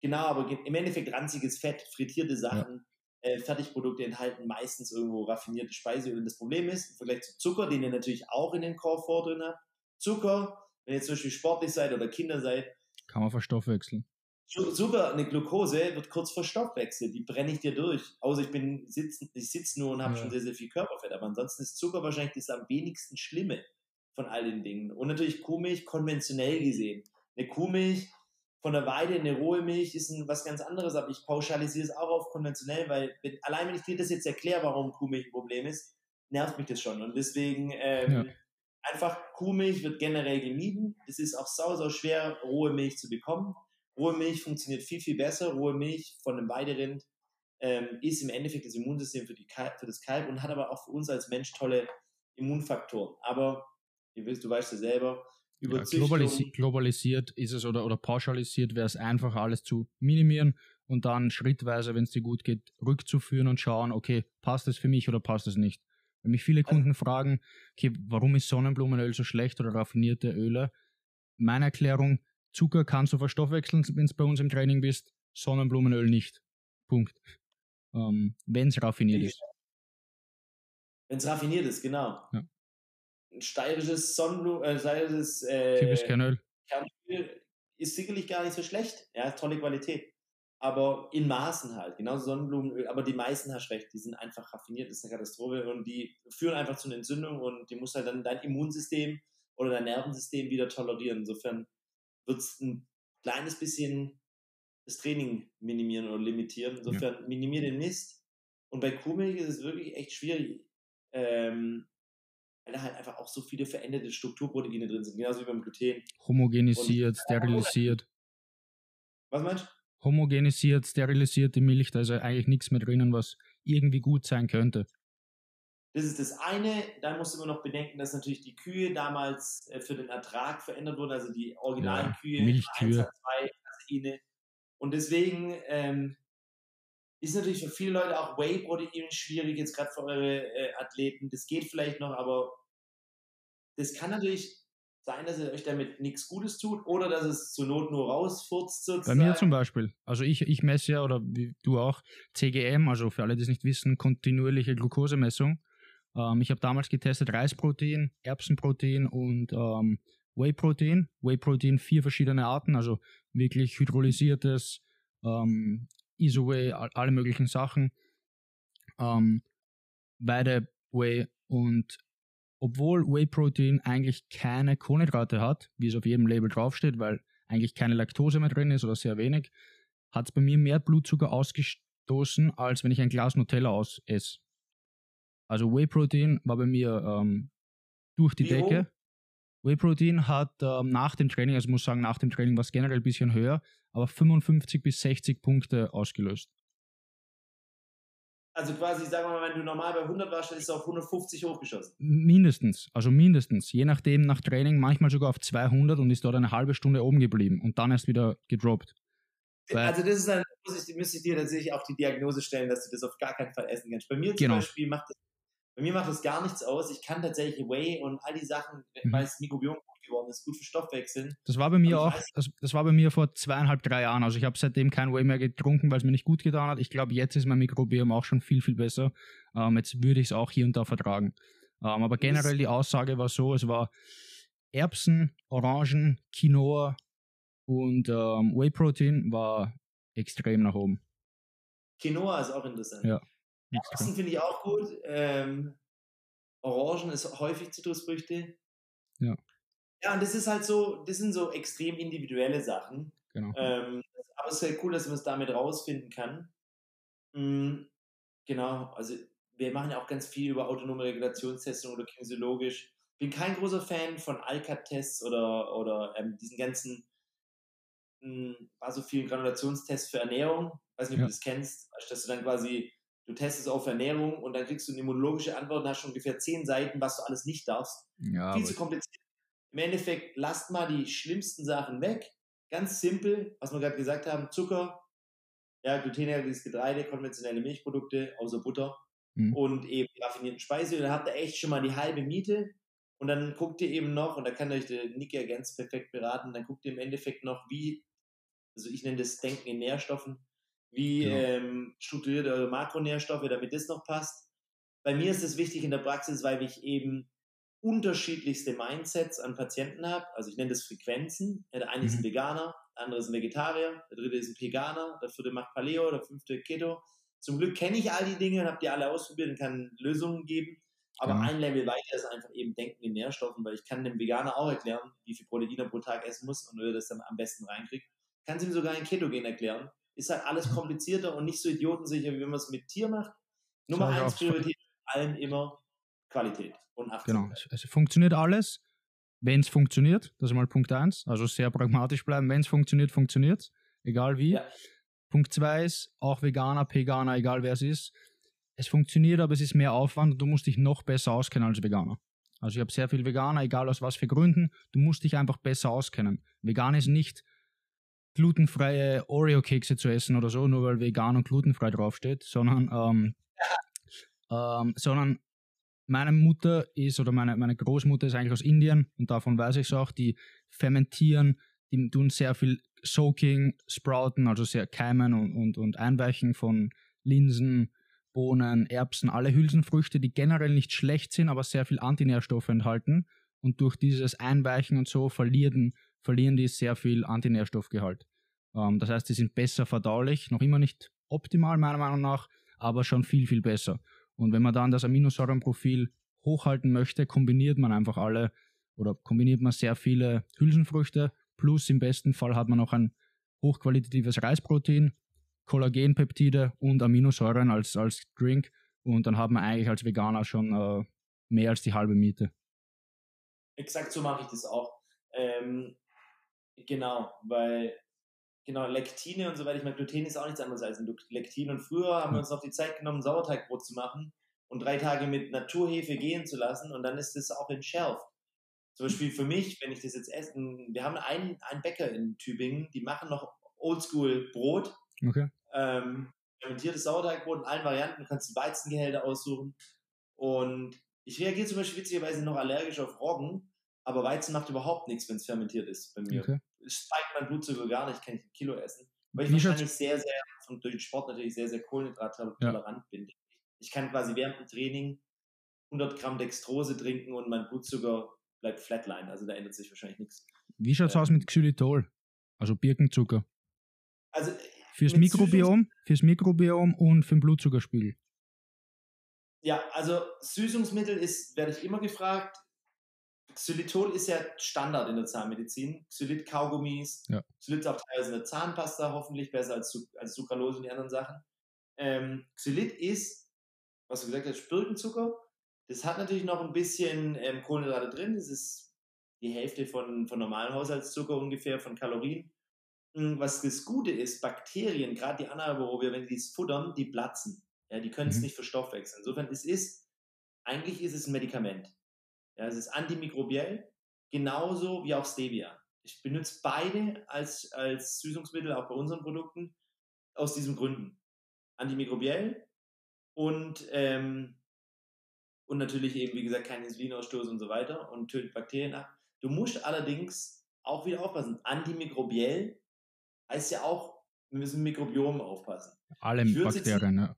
Genau, aber im Endeffekt ranziges Fett, frittierte Sachen, ja. Äh, Fertigprodukte enthalten meistens irgendwo raffinierte Speiseöle. Und das Problem ist, im Vergleich zu Zucker, den ihr natürlich auch in den Core drin habt, Zucker, wenn ihr zum Beispiel sportlich seid oder Kinder seid, kann man verstoffwechseln. Zucker, eine Glucose wird kurz vor Stoffwechsel, die brenne ich dir durch. Außer ich bin sitzen, ich sitze nur und habe ja. schon sehr, sehr viel Körperfett. Aber ansonsten ist Zucker wahrscheinlich das am wenigsten Schlimme von all den Dingen. Und natürlich Kuhmilch konventionell gesehen. Eine Kuhmilch von der Weide, eine rohe Milch ist ein, was ganz anderes, aber ich pauschalisiere es auch auf konventionell, weil wenn, allein wenn ich dir das jetzt erkläre, warum Kuhmilch ein Problem ist, nervt mich das schon. Und deswegen ähm, ja. einfach Kuhmilch wird generell gemieden. Es ist auch sau, sau schwer, rohe Milch zu bekommen. Rohe Milch funktioniert viel, viel besser. Rohe Milch von einem Weiderind ähm, ist im Endeffekt das Immunsystem für, die Kalb, für das Kalb und hat aber auch für uns als Mensch tolle Immunfaktoren. Aber, ihr wisst, du weißt ja selber, ja, globalisi globalisiert ist es oder, oder pauschalisiert wäre es einfach, alles zu minimieren und dann schrittweise, wenn es dir gut geht, rückzuführen und schauen, okay, passt es für mich oder passt es nicht. Wenn mich viele Kunden fragen, okay, warum ist Sonnenblumenöl so schlecht oder raffinierte Öle? Meine Erklärung, Zucker kannst du verstoffwechseln, wenn du bei uns im Training bist, Sonnenblumenöl nicht. Punkt. Ähm, wenn es raffiniert ist. Wenn es raffiniert ist, genau. Ja. Ein steirisches Sonnenblumen, äh, steirisches äh, Kernöl. Kernöl ist sicherlich gar nicht so schlecht. Ja, tolle Qualität. Aber in Maßen halt, genauso Sonnenblumenöl. Aber die meisten hast recht, die sind einfach raffiniert, das ist eine Katastrophe und die führen einfach zu einer Entzündung und die muss halt dann dein Immunsystem oder dein Nervensystem wieder tolerieren. Insofern wird es ein kleines bisschen das Training minimieren oder limitieren. Insofern ja. minimier den Mist. Und bei Kuhmilch ist es wirklich echt schwierig, ähm, weil da halt einfach auch so viele veränderte Strukturproteine drin sind, genauso wie beim Gluten. Homogenisiert, Und, sterilisiert. Was meinst du? Homogenisiert, sterilisierte Milch, da ist ja eigentlich nichts mehr drinnen, was irgendwie gut sein könnte. Das ist das eine. Dann musst du immer noch bedenken, dass natürlich die Kühe damals äh, für den Ertrag verändert wurden, also die originalen ja, Kühe, Milchkühe. 1, 2, Caseine. Und deswegen ähm, ist natürlich für viele Leute auch Whey-Protein schwierig, jetzt gerade für eure äh, Athleten. Das geht vielleicht noch, aber das kann natürlich sein, dass ihr euch damit nichts Gutes tut oder dass es zur Not nur rausfurzt sozusagen. Bei mir zum Beispiel. Also ich, ich messe ja, oder wie du auch, CGM, also für alle, die es nicht wissen, kontinuierliche Glukosemessung. Ähm, ich habe damals getestet Reisprotein, Erbsenprotein und ähm, Whey-Protein. Whey-Protein vier verschiedene Arten, also wirklich hydrolysiertes, ähm, Iso-Whey, alle möglichen Sachen. Ähm, beide Whey und obwohl Whey-Protein eigentlich keine Kohlenhydrate hat, wie es auf jedem Label draufsteht, weil eigentlich keine Laktose mehr drin ist oder sehr wenig, hat es bei mir mehr Blutzucker ausgestoßen, als wenn ich ein Glas Nutella aus esse. Also Whey Protein war bei mir ähm, durch die Wie Decke. Hoch? Whey Protein hat ähm, nach dem Training, also ich muss sagen, nach dem Training war es generell ein bisschen höher, aber 55 bis 60 Punkte ausgelöst. Also quasi, sagen wir mal, wenn du normal bei 100 warst, dann ist es auf 150 hochgeschossen. Mindestens, also mindestens. Je nachdem nach Training, manchmal sogar auf 200 und ist dort eine halbe Stunde oben geblieben und dann erst wieder gedroppt. also das ist dann, muss ich, müsste ich dir tatsächlich auch die Diagnose stellen, dass du das auf gar keinen Fall essen kannst. Bei mir zum genau. Beispiel macht das bei mir macht das gar nichts aus. Ich kann tatsächlich Whey und all die Sachen, mhm. weil es Mikrobiom gut geworden ist, gut für Stoffwechseln. Das war bei mir auch, das, das, war bei mir vor zweieinhalb, drei Jahren. Also ich habe seitdem kein Whey mehr getrunken, weil es mir nicht gut getan hat. Ich glaube, jetzt ist mein Mikrobiom auch schon viel, viel besser. Ähm, jetzt würde ich es auch hier und da vertragen. Ähm, aber generell die Aussage war so, es war Erbsen, Orangen, Quinoa und ähm, Whey Protein war extrem nach oben. Quinoa ist auch interessant. Ja. Erbsen finde ich auch gut. Ähm, Orangen ist häufig Zitrusfrüchte. Ja. Ja, und das ist halt so, das sind so extrem individuelle Sachen. Genau. Ähm, aber es ist halt cool, dass man es damit rausfinden kann. Mhm, genau, also wir machen ja auch ganz viel über autonome Regulationstestung oder kinesiologisch. Bin kein großer Fan von Alcat-Tests oder, oder ähm, diesen ganzen mh, war so vielen Granulationstests für Ernährung. Weiß nicht, ob Ja. du das kennst, dass du dann quasi, du testest auf Ernährung und dann kriegst du eine immunologische Antwort und hast schon ungefähr zehn Seiten, was du alles nicht darfst. Ja, Viel zu kompliziert. Im Endeffekt, lasst mal die schlimmsten Sachen weg. Ganz simpel, was wir gerade gesagt haben, Zucker, ja, glutenhaltiges Getreide, konventionelle Milchprodukte, außer Butter Mhm. und eben raffinierten Speiseöl. Dann habt ihr echt schon mal die halbe Miete. Und dann guckt ihr eben noch, und da kann euch der Nick ja ganz perfekt beraten, dann guckt ihr im Endeffekt noch, wie, also ich nenne das Denken in Nährstoffen, wie Genau. ähm, strukturiert eure Makronährstoffe, damit das noch passt. Bei mir ist es wichtig in der Praxis, weil ich eben unterschiedlichste Mindsets an Patienten habe. Also ich nenne das Frequenzen. Ja, der eine ist ein Mhm. Veganer, der andere ist ein Vegetarier, der dritte ist ein Veganer, der vierte macht Paleo, der fünfte Keto. Zum Glück kenne ich all die Dinge und habe die alle ausprobiert und kann Lösungen geben. Aber Genau. ein Level weiter ist einfach eben Denken in Nährstoffen, weil ich kann dem Veganer auch erklären, wie viel Protein er pro Tag essen muss und wie er das dann am besten reinkriegt. Kann es ihm sogar in Ketogen erklären. Ist halt alles Mhm. komplizierter und nicht so idiotensicher, wie wenn man es mit Tier macht. Nummer eins. Priorität bei allem immer Qualität und Genau. Achtsamkeit. Es, es funktioniert alles, wenn es funktioniert. Das ist mal Punkt eins. Also sehr pragmatisch bleiben. Wenn es funktioniert, funktioniert Egal wie. Ja. Punkt zwei ist, auch Veganer, Veganer, egal wer es ist. Es funktioniert, aber es ist mehr Aufwand und du musst dich noch besser auskennen als Veganer. Also ich habe sehr viel Veganer, egal aus was für Gründen. Du musst dich einfach besser auskennen. Vegan ist nicht glutenfreie Oreo-Kekse zu essen oder so, nur weil vegan und glutenfrei draufsteht, sondern, ähm, ähm, sondern meine Mutter ist oder meine, meine Großmutter ist eigentlich aus Indien und davon weiß ich es auch, die fermentieren, die tun sehr viel Soaking, Sprouten, also sehr Keimen und, und, und Einweichen von Linsen, Bohnen, Erbsen, alle Hülsenfrüchte, die generell nicht schlecht sind, aber sehr viel Antinährstoffe enthalten. Und durch dieses Einweichen und so verlieren, verlieren die sehr viel Antinährstoffgehalt. Ähm, das heißt, die sind besser verdaulich, noch immer nicht optimal meiner Meinung nach, aber schon viel, viel besser. Und wenn man dann das Aminosäurenprofil hochhalten möchte, kombiniert man einfach alle oder kombiniert man sehr viele Hülsenfrüchte, plus im besten Fall hat man noch ein hochqualitatives Reisprotein, Kollagenpeptide und Aminosäuren als, als Drink und dann hat man eigentlich als Veganer schon äh, mehr als die halbe Miete. Exakt so mache ich das auch. Ähm, genau, weil genau Lektine und so weiter, ich meine, Gluten ist auch nichts anderes als ein Lektin. Und früher haben wir uns noch die Zeit genommen, Sauerteigbrot zu machen und drei Tage mit Naturhefe gehen zu lassen und dann ist das auch entschärft. Zum Beispiel für mich, wenn ich das jetzt esse, wir haben einen, einen Bäcker in Tübingen, die machen noch Oldschool Brot, Okay. ähm, fermentiertes Sauerteigbrot in allen Varianten, du kannst die Weizengehälter aussuchen. Und ich reagiere zum Beispiel witzigerweise noch allergisch auf Roggen, aber Weizen macht überhaupt nichts, wenn es fermentiert ist bei mir. okay. Es spike mein Blutzucker gar nicht, kann ich ein Kilo essen. Weil ich Wie wahrscheinlich sehr, sehr, von, durch den Sport natürlich sehr, sehr kohlenhydrattolerant bin. Ich kann quasi während dem Training 100 Gramm Dextrose trinken und mein Blutzucker bleibt flatline, also da ändert sich wahrscheinlich nichts. Wie schaut's Ja. aus mit Xylitol? Also Birkenzucker. Also Fürs mit Mikrobiom, fürs Mikrobiom und für den Blutzuckerspiegel. Ja, also Süßungsmittel ist, werde ich immer gefragt. Xylitol ist ja Standard in der Zahnmedizin. Xylit-Kaugummis. Ja. Xylit ist auch teilweise in der Zahnpasta, hoffentlich besser als, als Sucralose und die anderen Sachen. Ähm, Xylit ist, was du gesagt hast, Birkenzucker. Das hat natürlich noch ein bisschen ähm, Kohlenhydrate drin. Das ist die Hälfte von, von normalen Haushaltszucker ungefähr, von Kalorien. Mm, Was das Gute ist, Bakterien, gerade die Anaerobe, wenn die es futtern, die platzen. Ja, die können es Mhm. nicht verstoffwechseln. Insofern, es ist, eigentlich ist es ein Medikament. Ja, es ist antimikrobiell, genauso wie auch Stevia. Ich benutze beide als, als Süßungsmittel, auch bei unseren Produkten, aus diesen Gründen. Antimikrobiell und, ähm, und natürlich eben, wie gesagt, kein Insulinausstoß und so weiter und tötet Bakterien ab. Du musst allerdings auch wieder aufpassen. Antimikrobiell heißt ja auch, wir müssen Mikrobiom aufpassen. Alle Bakterien, ja.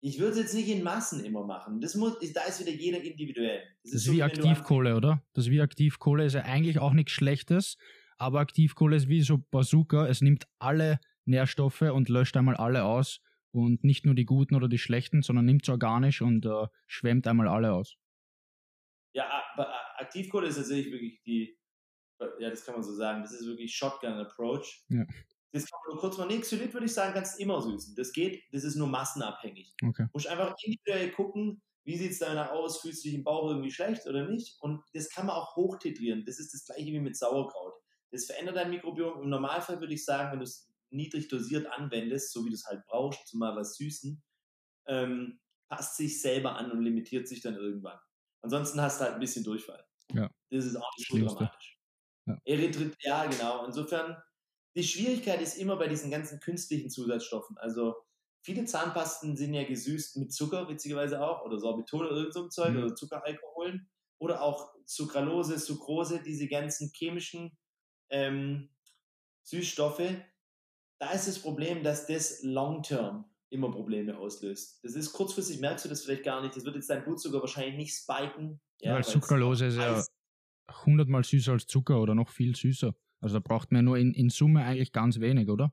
Ich würde es jetzt nicht in Massen immer machen. Das muss, da ist wieder jeder individuell. Das ist so, wie Aktivkohle, oder? Das ist wie Aktivkohle ist ja eigentlich auch nichts Schlechtes, aber Aktivkohle ist wie so Bazooka. Es nimmt alle Nährstoffe und löscht einmal alle aus und nicht nur die guten oder die schlechten, sondern nimmt es organisch und äh, schwemmt einmal alle aus. Ja, aber Aktivkohle ist tatsächlich wirklich die, ja, das kann man so sagen. Das ist wirklich Shotgun-Approach. Ja. Das kann man nur kurz mal, nee, Xylit würde ich sagen, kannst du immer süßen. Das geht, das ist nur massenabhängig. Okay. Du musst einfach individuell gucken, wie sieht es danach aus, fühlst du dich im Bauch irgendwie schlecht oder nicht? Und das kann man auch hochtitrieren. Das ist das gleiche wie mit Sauerkraut. Das verändert dein Mikrobiom. Im Normalfall würde ich sagen, wenn du es niedrig dosiert anwendest, so wie du es halt brauchst, zumal was süßen, ähm, passt sich selber an und limitiert sich dann irgendwann. Ansonsten hast du halt ein bisschen Durchfall. Ja. Das ist auch nicht so dramatisch. Ja. Erythrit, ja, genau. Insofern, die Schwierigkeit ist immer bei diesen ganzen künstlichen Zusatzstoffen. Also viele Zahnpasten sind ja gesüßt mit Zucker, witzigerweise auch, oder Sorbitol oder irgend so ein Zeug, Mhm. oder Zuckeralkoholen. Oder auch Sucralose, Sucrose, diese ganzen chemischen ähm, Süßstoffe. Da ist das Problem, dass das long-term immer Probleme auslöst. Das ist kurzfristig, merkst du das vielleicht gar nicht. Das wird jetzt dein Blutzucker wahrscheinlich nicht spiken. Ja, weil Sucralose ist ja hundertmal süßer als Zucker oder noch viel süßer. Also da braucht man nur in, in Summe eigentlich ganz wenig, oder?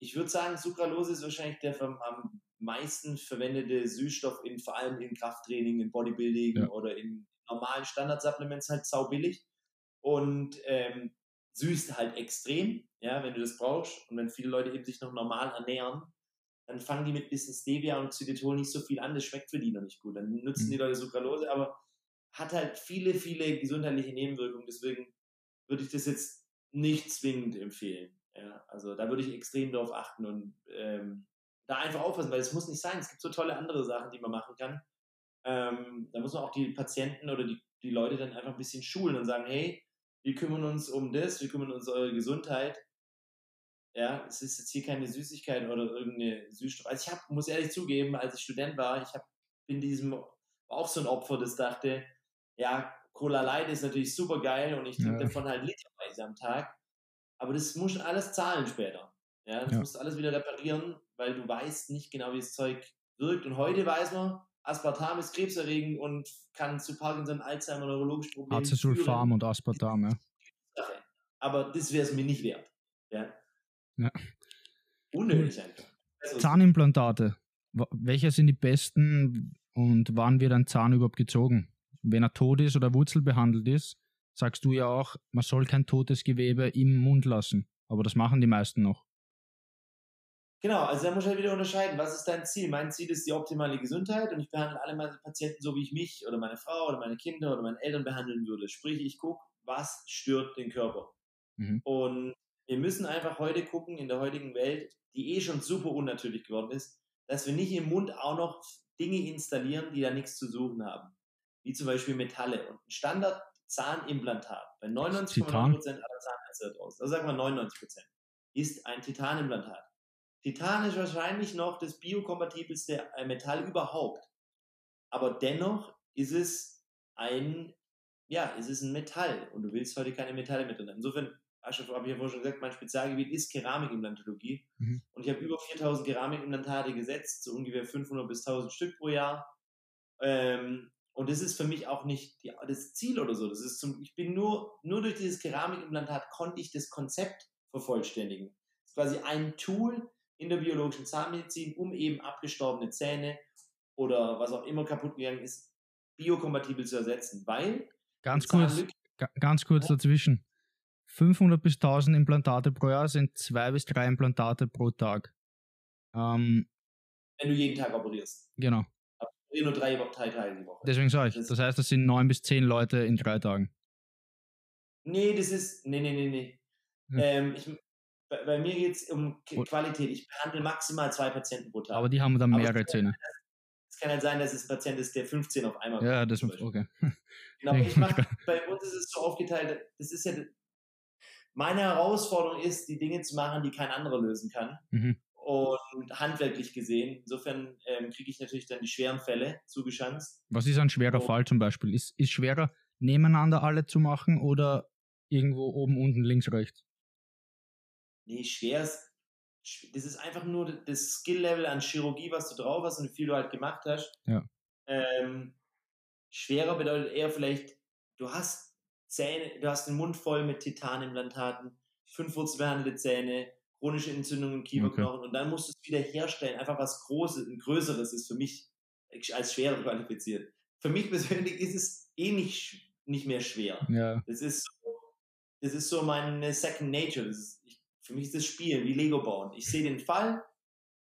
Ich würde sagen, Sucralose ist wahrscheinlich der am meisten verwendete Süßstoff, in, vor allem in Krafttraining, in Bodybuilding Ja. oder in normalen Standardsupplements halt saubillig und ähm, süßt halt extrem, ja, wenn du das brauchst und wenn viele Leute eben sich noch normal ernähren, dann fangen die mit bisschen Stevia und Xylitol nicht so viel an, das schmeckt für die noch nicht gut. Dann nutzen Mhm. die Leute Sucralose, aber hat halt viele, viele gesundheitliche Nebenwirkungen, deswegen würde ich das jetzt nicht zwingend empfehlen. Ja, also da würde ich extrem darauf achten und ähm, da einfach aufpassen, weil es muss nicht sein. Es gibt so tolle andere Sachen, die man machen kann. Ähm, da muss man auch die Patienten oder die, die Leute dann einfach ein bisschen schulen und sagen, hey, wir kümmern uns um das, wir kümmern uns um eure Gesundheit. Ja, es ist jetzt hier keine Süßigkeit oder irgendeine Süßstoff. Also ich hab, muss ehrlich zugeben, als ich Student war, ich hab, bin diesem auch so ein Opfer, das dachte, ja, Cola Light ist natürlich super geil und ich trinke Ja. davon halt literweise am Tag. Aber das muss schon alles zahlen später. Ja, das Ja. musst du alles wieder reparieren, weil du weißt nicht genau, wie das Zeug wirkt. Und heute weiß man, Aspartam ist krebserregend und kann zu Parkinson, Alzheimer, neurologischen Problemen Acesulfam und Aspartam, ja. Aber das wäre es mir nicht wert. Ja. Ja. Unnötig einfach. Also, Zahnimplantate. Welche sind die besten und wann wird ein Zahn überhaupt gezogen? Wenn er tot ist oder wurzelbehandelt ist, sagst du ja auch, man soll kein totes Gewebe im Mund lassen. Aber das machen die meisten noch. Genau, also da muss ich halt wieder unterscheiden, was ist dein Ziel? Mein Ziel ist die optimale Gesundheit und ich behandle alle meine Patienten so, wie ich mich oder meine Frau oder meine Kinder oder meine Eltern behandeln würde. Sprich, ich gucke, was stört den Körper. Mhm. Und wir müssen einfach heute gucken, in der heutigen Welt, die eh schon super unnatürlich geworden ist, dass wir nicht im Mund auch noch Dinge installieren, die da nichts zu suchen haben. Wie zum Beispiel Metalle. Und ein Standard-Zahnimplantat bei 99,9% Titan? aller Zahnärzte da draußen, also sagen wir 99%, ist ein Titanimplantat. Titan ist wahrscheinlich noch das biokompatibelste äh, Metall überhaupt. Aber dennoch ist es ein, ja, es ist ein Metall und du willst heute keine Metalle mehr drin. haben. Insofern, Aschef, habe ich ja vorhin schon gesagt, mein Spezialgebiet ist Keramikimplantologie. Mhm. Und ich habe über 4000 Keramikimplantate gesetzt, so ungefähr 500 bis 1000 Stück pro Jahr. Ähm, und das ist für mich auch nicht die, das Ziel oder so. Das ist zum, ich bin nur, nur durch dieses Keramikimplantat konnte ich das Konzept vervollständigen. Das ist quasi ein Tool in der biologischen Zahnmedizin, um eben abgestorbene Zähne oder was auch immer kaputt gegangen ist, biokompatibel zu ersetzen. Weil Ganz kurz, ganz kurz dazwischen. 500 bis 1000 Implantate pro Jahr sind zwei bis drei Implantate pro Tag. Ähm, wenn du jeden Tag operierst. genau. Eh Nur drei, drei Tage die Woche. Deswegen sage ich, Das- das heißt, das sind neun bis zehn Leute in drei Tagen. Nee, das ist. Nee, nee, nee, nee. Ja. Ähm, ich, bei, bei mir geht es um K Qualität. Ich behandle maximal zwei Patienten pro Tag. Aber die haben dann mehrere Zähne. es kann halt sein, dass es ein Patient ist, der 15 auf einmal Ja, das Beispiel. okay. Genau, ich mach, bei uns ist es so aufgeteilt, das ist ja, meine Herausforderung ist, die Dinge zu machen, die kein anderer lösen kann. Mhm. Und handwerklich gesehen, insofern ähm, kriege ich natürlich dann die schweren Fälle zugeschanzt. Was ist ein schwerer Oh. Fall zum Beispiel? Ist, ist schwerer, nebeneinander alle zu machen oder irgendwo oben, unten, links, rechts? Nee, schwer ist, das ist einfach nur das Skill-Level an Chirurgie, was du drauf hast und wie viel du halt gemacht hast. Ja. Ähm, schwerer bedeutet eher vielleicht, du hast Zähne, du hast den Mund voll mit Titanimplantaten, fünf wurzelbehandelte Zähne, chronische Entzündungen im Kieferknochen und dann musst du es wieder herstellen. Einfach was Großes, ein Größeres ist für mich als schwerer qualifiziert. Für mich persönlich ist es eh nicht, nicht mehr schwer. Ja. Es ist so, das ist so meine Second Nature. Ist, ich, für mich ist das Spielen wie Lego bauen. Ich sehe den Fall.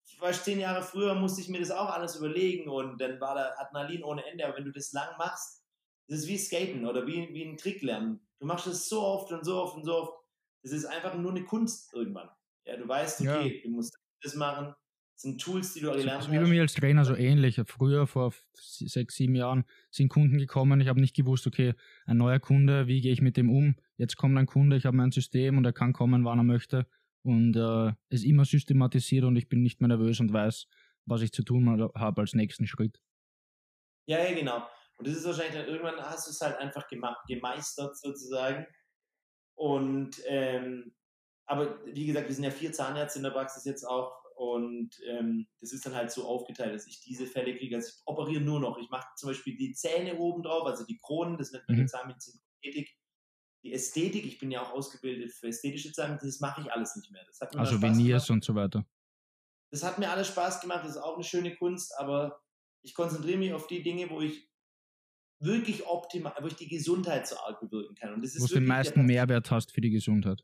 Ich war zehn Jahre früher, musste ich mir das auch alles überlegen und dann war da Adrenalin ohne Ende. Aber wenn du das lang machst, das ist wie Skaten oder wie, wie ein Trick lernen. Du machst das so oft und so oft und so oft. Das ist einfach nur eine Kunst irgendwann. Ja, du weißt, okay, ja. du musst das machen. Das sind Tools, die du gelernt hast. Wie bei mir als Trainer so ähnlich. Früher, vor sechs, sieben Jahren, sind Kunden gekommen. Ich habe nicht gewusst, okay, ein neuer Kunde, wie gehe ich mit dem um? Jetzt kommt ein Kunde, ich habe mein System und er kann kommen, wann er möchte. Und äh, es immer systematisiert und ich bin nicht mehr nervös und weiß, was ich zu tun habe als nächsten Schritt. Ja, ja, genau. Und das ist wahrscheinlich dann irgendwann hast du es halt einfach gemeistert sozusagen. Und ähm, aber wie gesagt, wir sind ja vier Zahnärzte in der Praxis jetzt auch und ähm, das ist dann halt so aufgeteilt, dass ich diese Fälle kriege. Also ich operiere nur noch. Ich mache zum Beispiel die Zähne oben drauf, also die Kronen, das nennt man mhm. Zahnmedizin Ästhetik. Die Ästhetik, ich bin ja auch ausgebildet für ästhetische Zahnmedizin, das mache ich alles nicht mehr. also Veneers und so weiter. Das hat mir alles Spaß gemacht, das ist auch eine schöne Kunst, aber ich konzentriere mich auf die Dinge, wo ich wirklich optimal, wo ich die Gesundheit so arg bewirken kann. Und das ist wo du den meisten Mehrwert hast für die Gesundheit.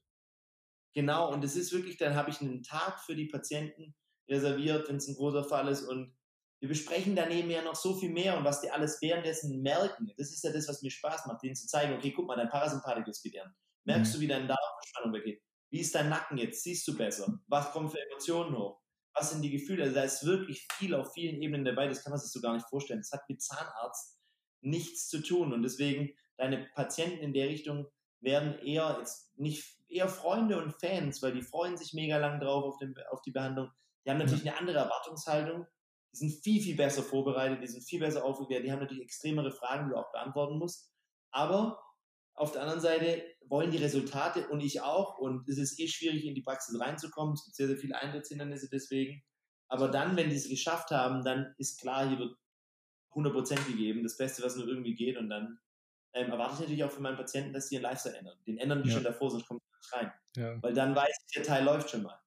Genau, und das ist wirklich, dann habe ich einen Tag für die Patienten reserviert, wenn es ein großer Fall ist. Und wir besprechen daneben ja noch so viel mehr und was die alles währenddessen merken. Das ist ja das, was mir Spaß macht, denen zu zeigen, okay, guck mal, dein Parasympathikus geht an. Merkst mhm. du, wie deine Darmverspannung weggeht? Wie ist dein Nacken jetzt? Siehst du besser? Was kommt für Emotionen hoch? Was sind die Gefühle? Also da ist wirklich viel auf vielen Ebenen dabei, das kann man sich so gar nicht vorstellen. Das hat mit Zahnarzt nichts zu tun. Und deswegen, deine Patienten in der Richtung werden eher jetzt nicht eher Freunde und Fans, weil die freuen sich mega lang drauf auf, den, auf die Behandlung. Die haben natürlich eine andere Erwartungshaltung. Die sind viel, viel besser vorbereitet, die sind viel besser aufgeklärt, die haben natürlich extremere Fragen, die du auch beantworten musst. Aber auf der anderen Seite wollen die Resultate und ich auch. Und es ist eh schwierig, in die Praxis reinzukommen. Es gibt sehr, sehr viele Eintrittshindernisse deswegen. Aber dann, wenn die es geschafft haben, dann ist klar, hier wird 100% gegeben, das Beste, was nur irgendwie geht. Und dann ähm, erwarte ich natürlich auch für meinen Patienten, dass sie ihren Lifestyle ändern. Den ändern die ja. schon davor, sonst kommt rein. Ja. Weil dann weiß ich, der Teil läuft schon mal.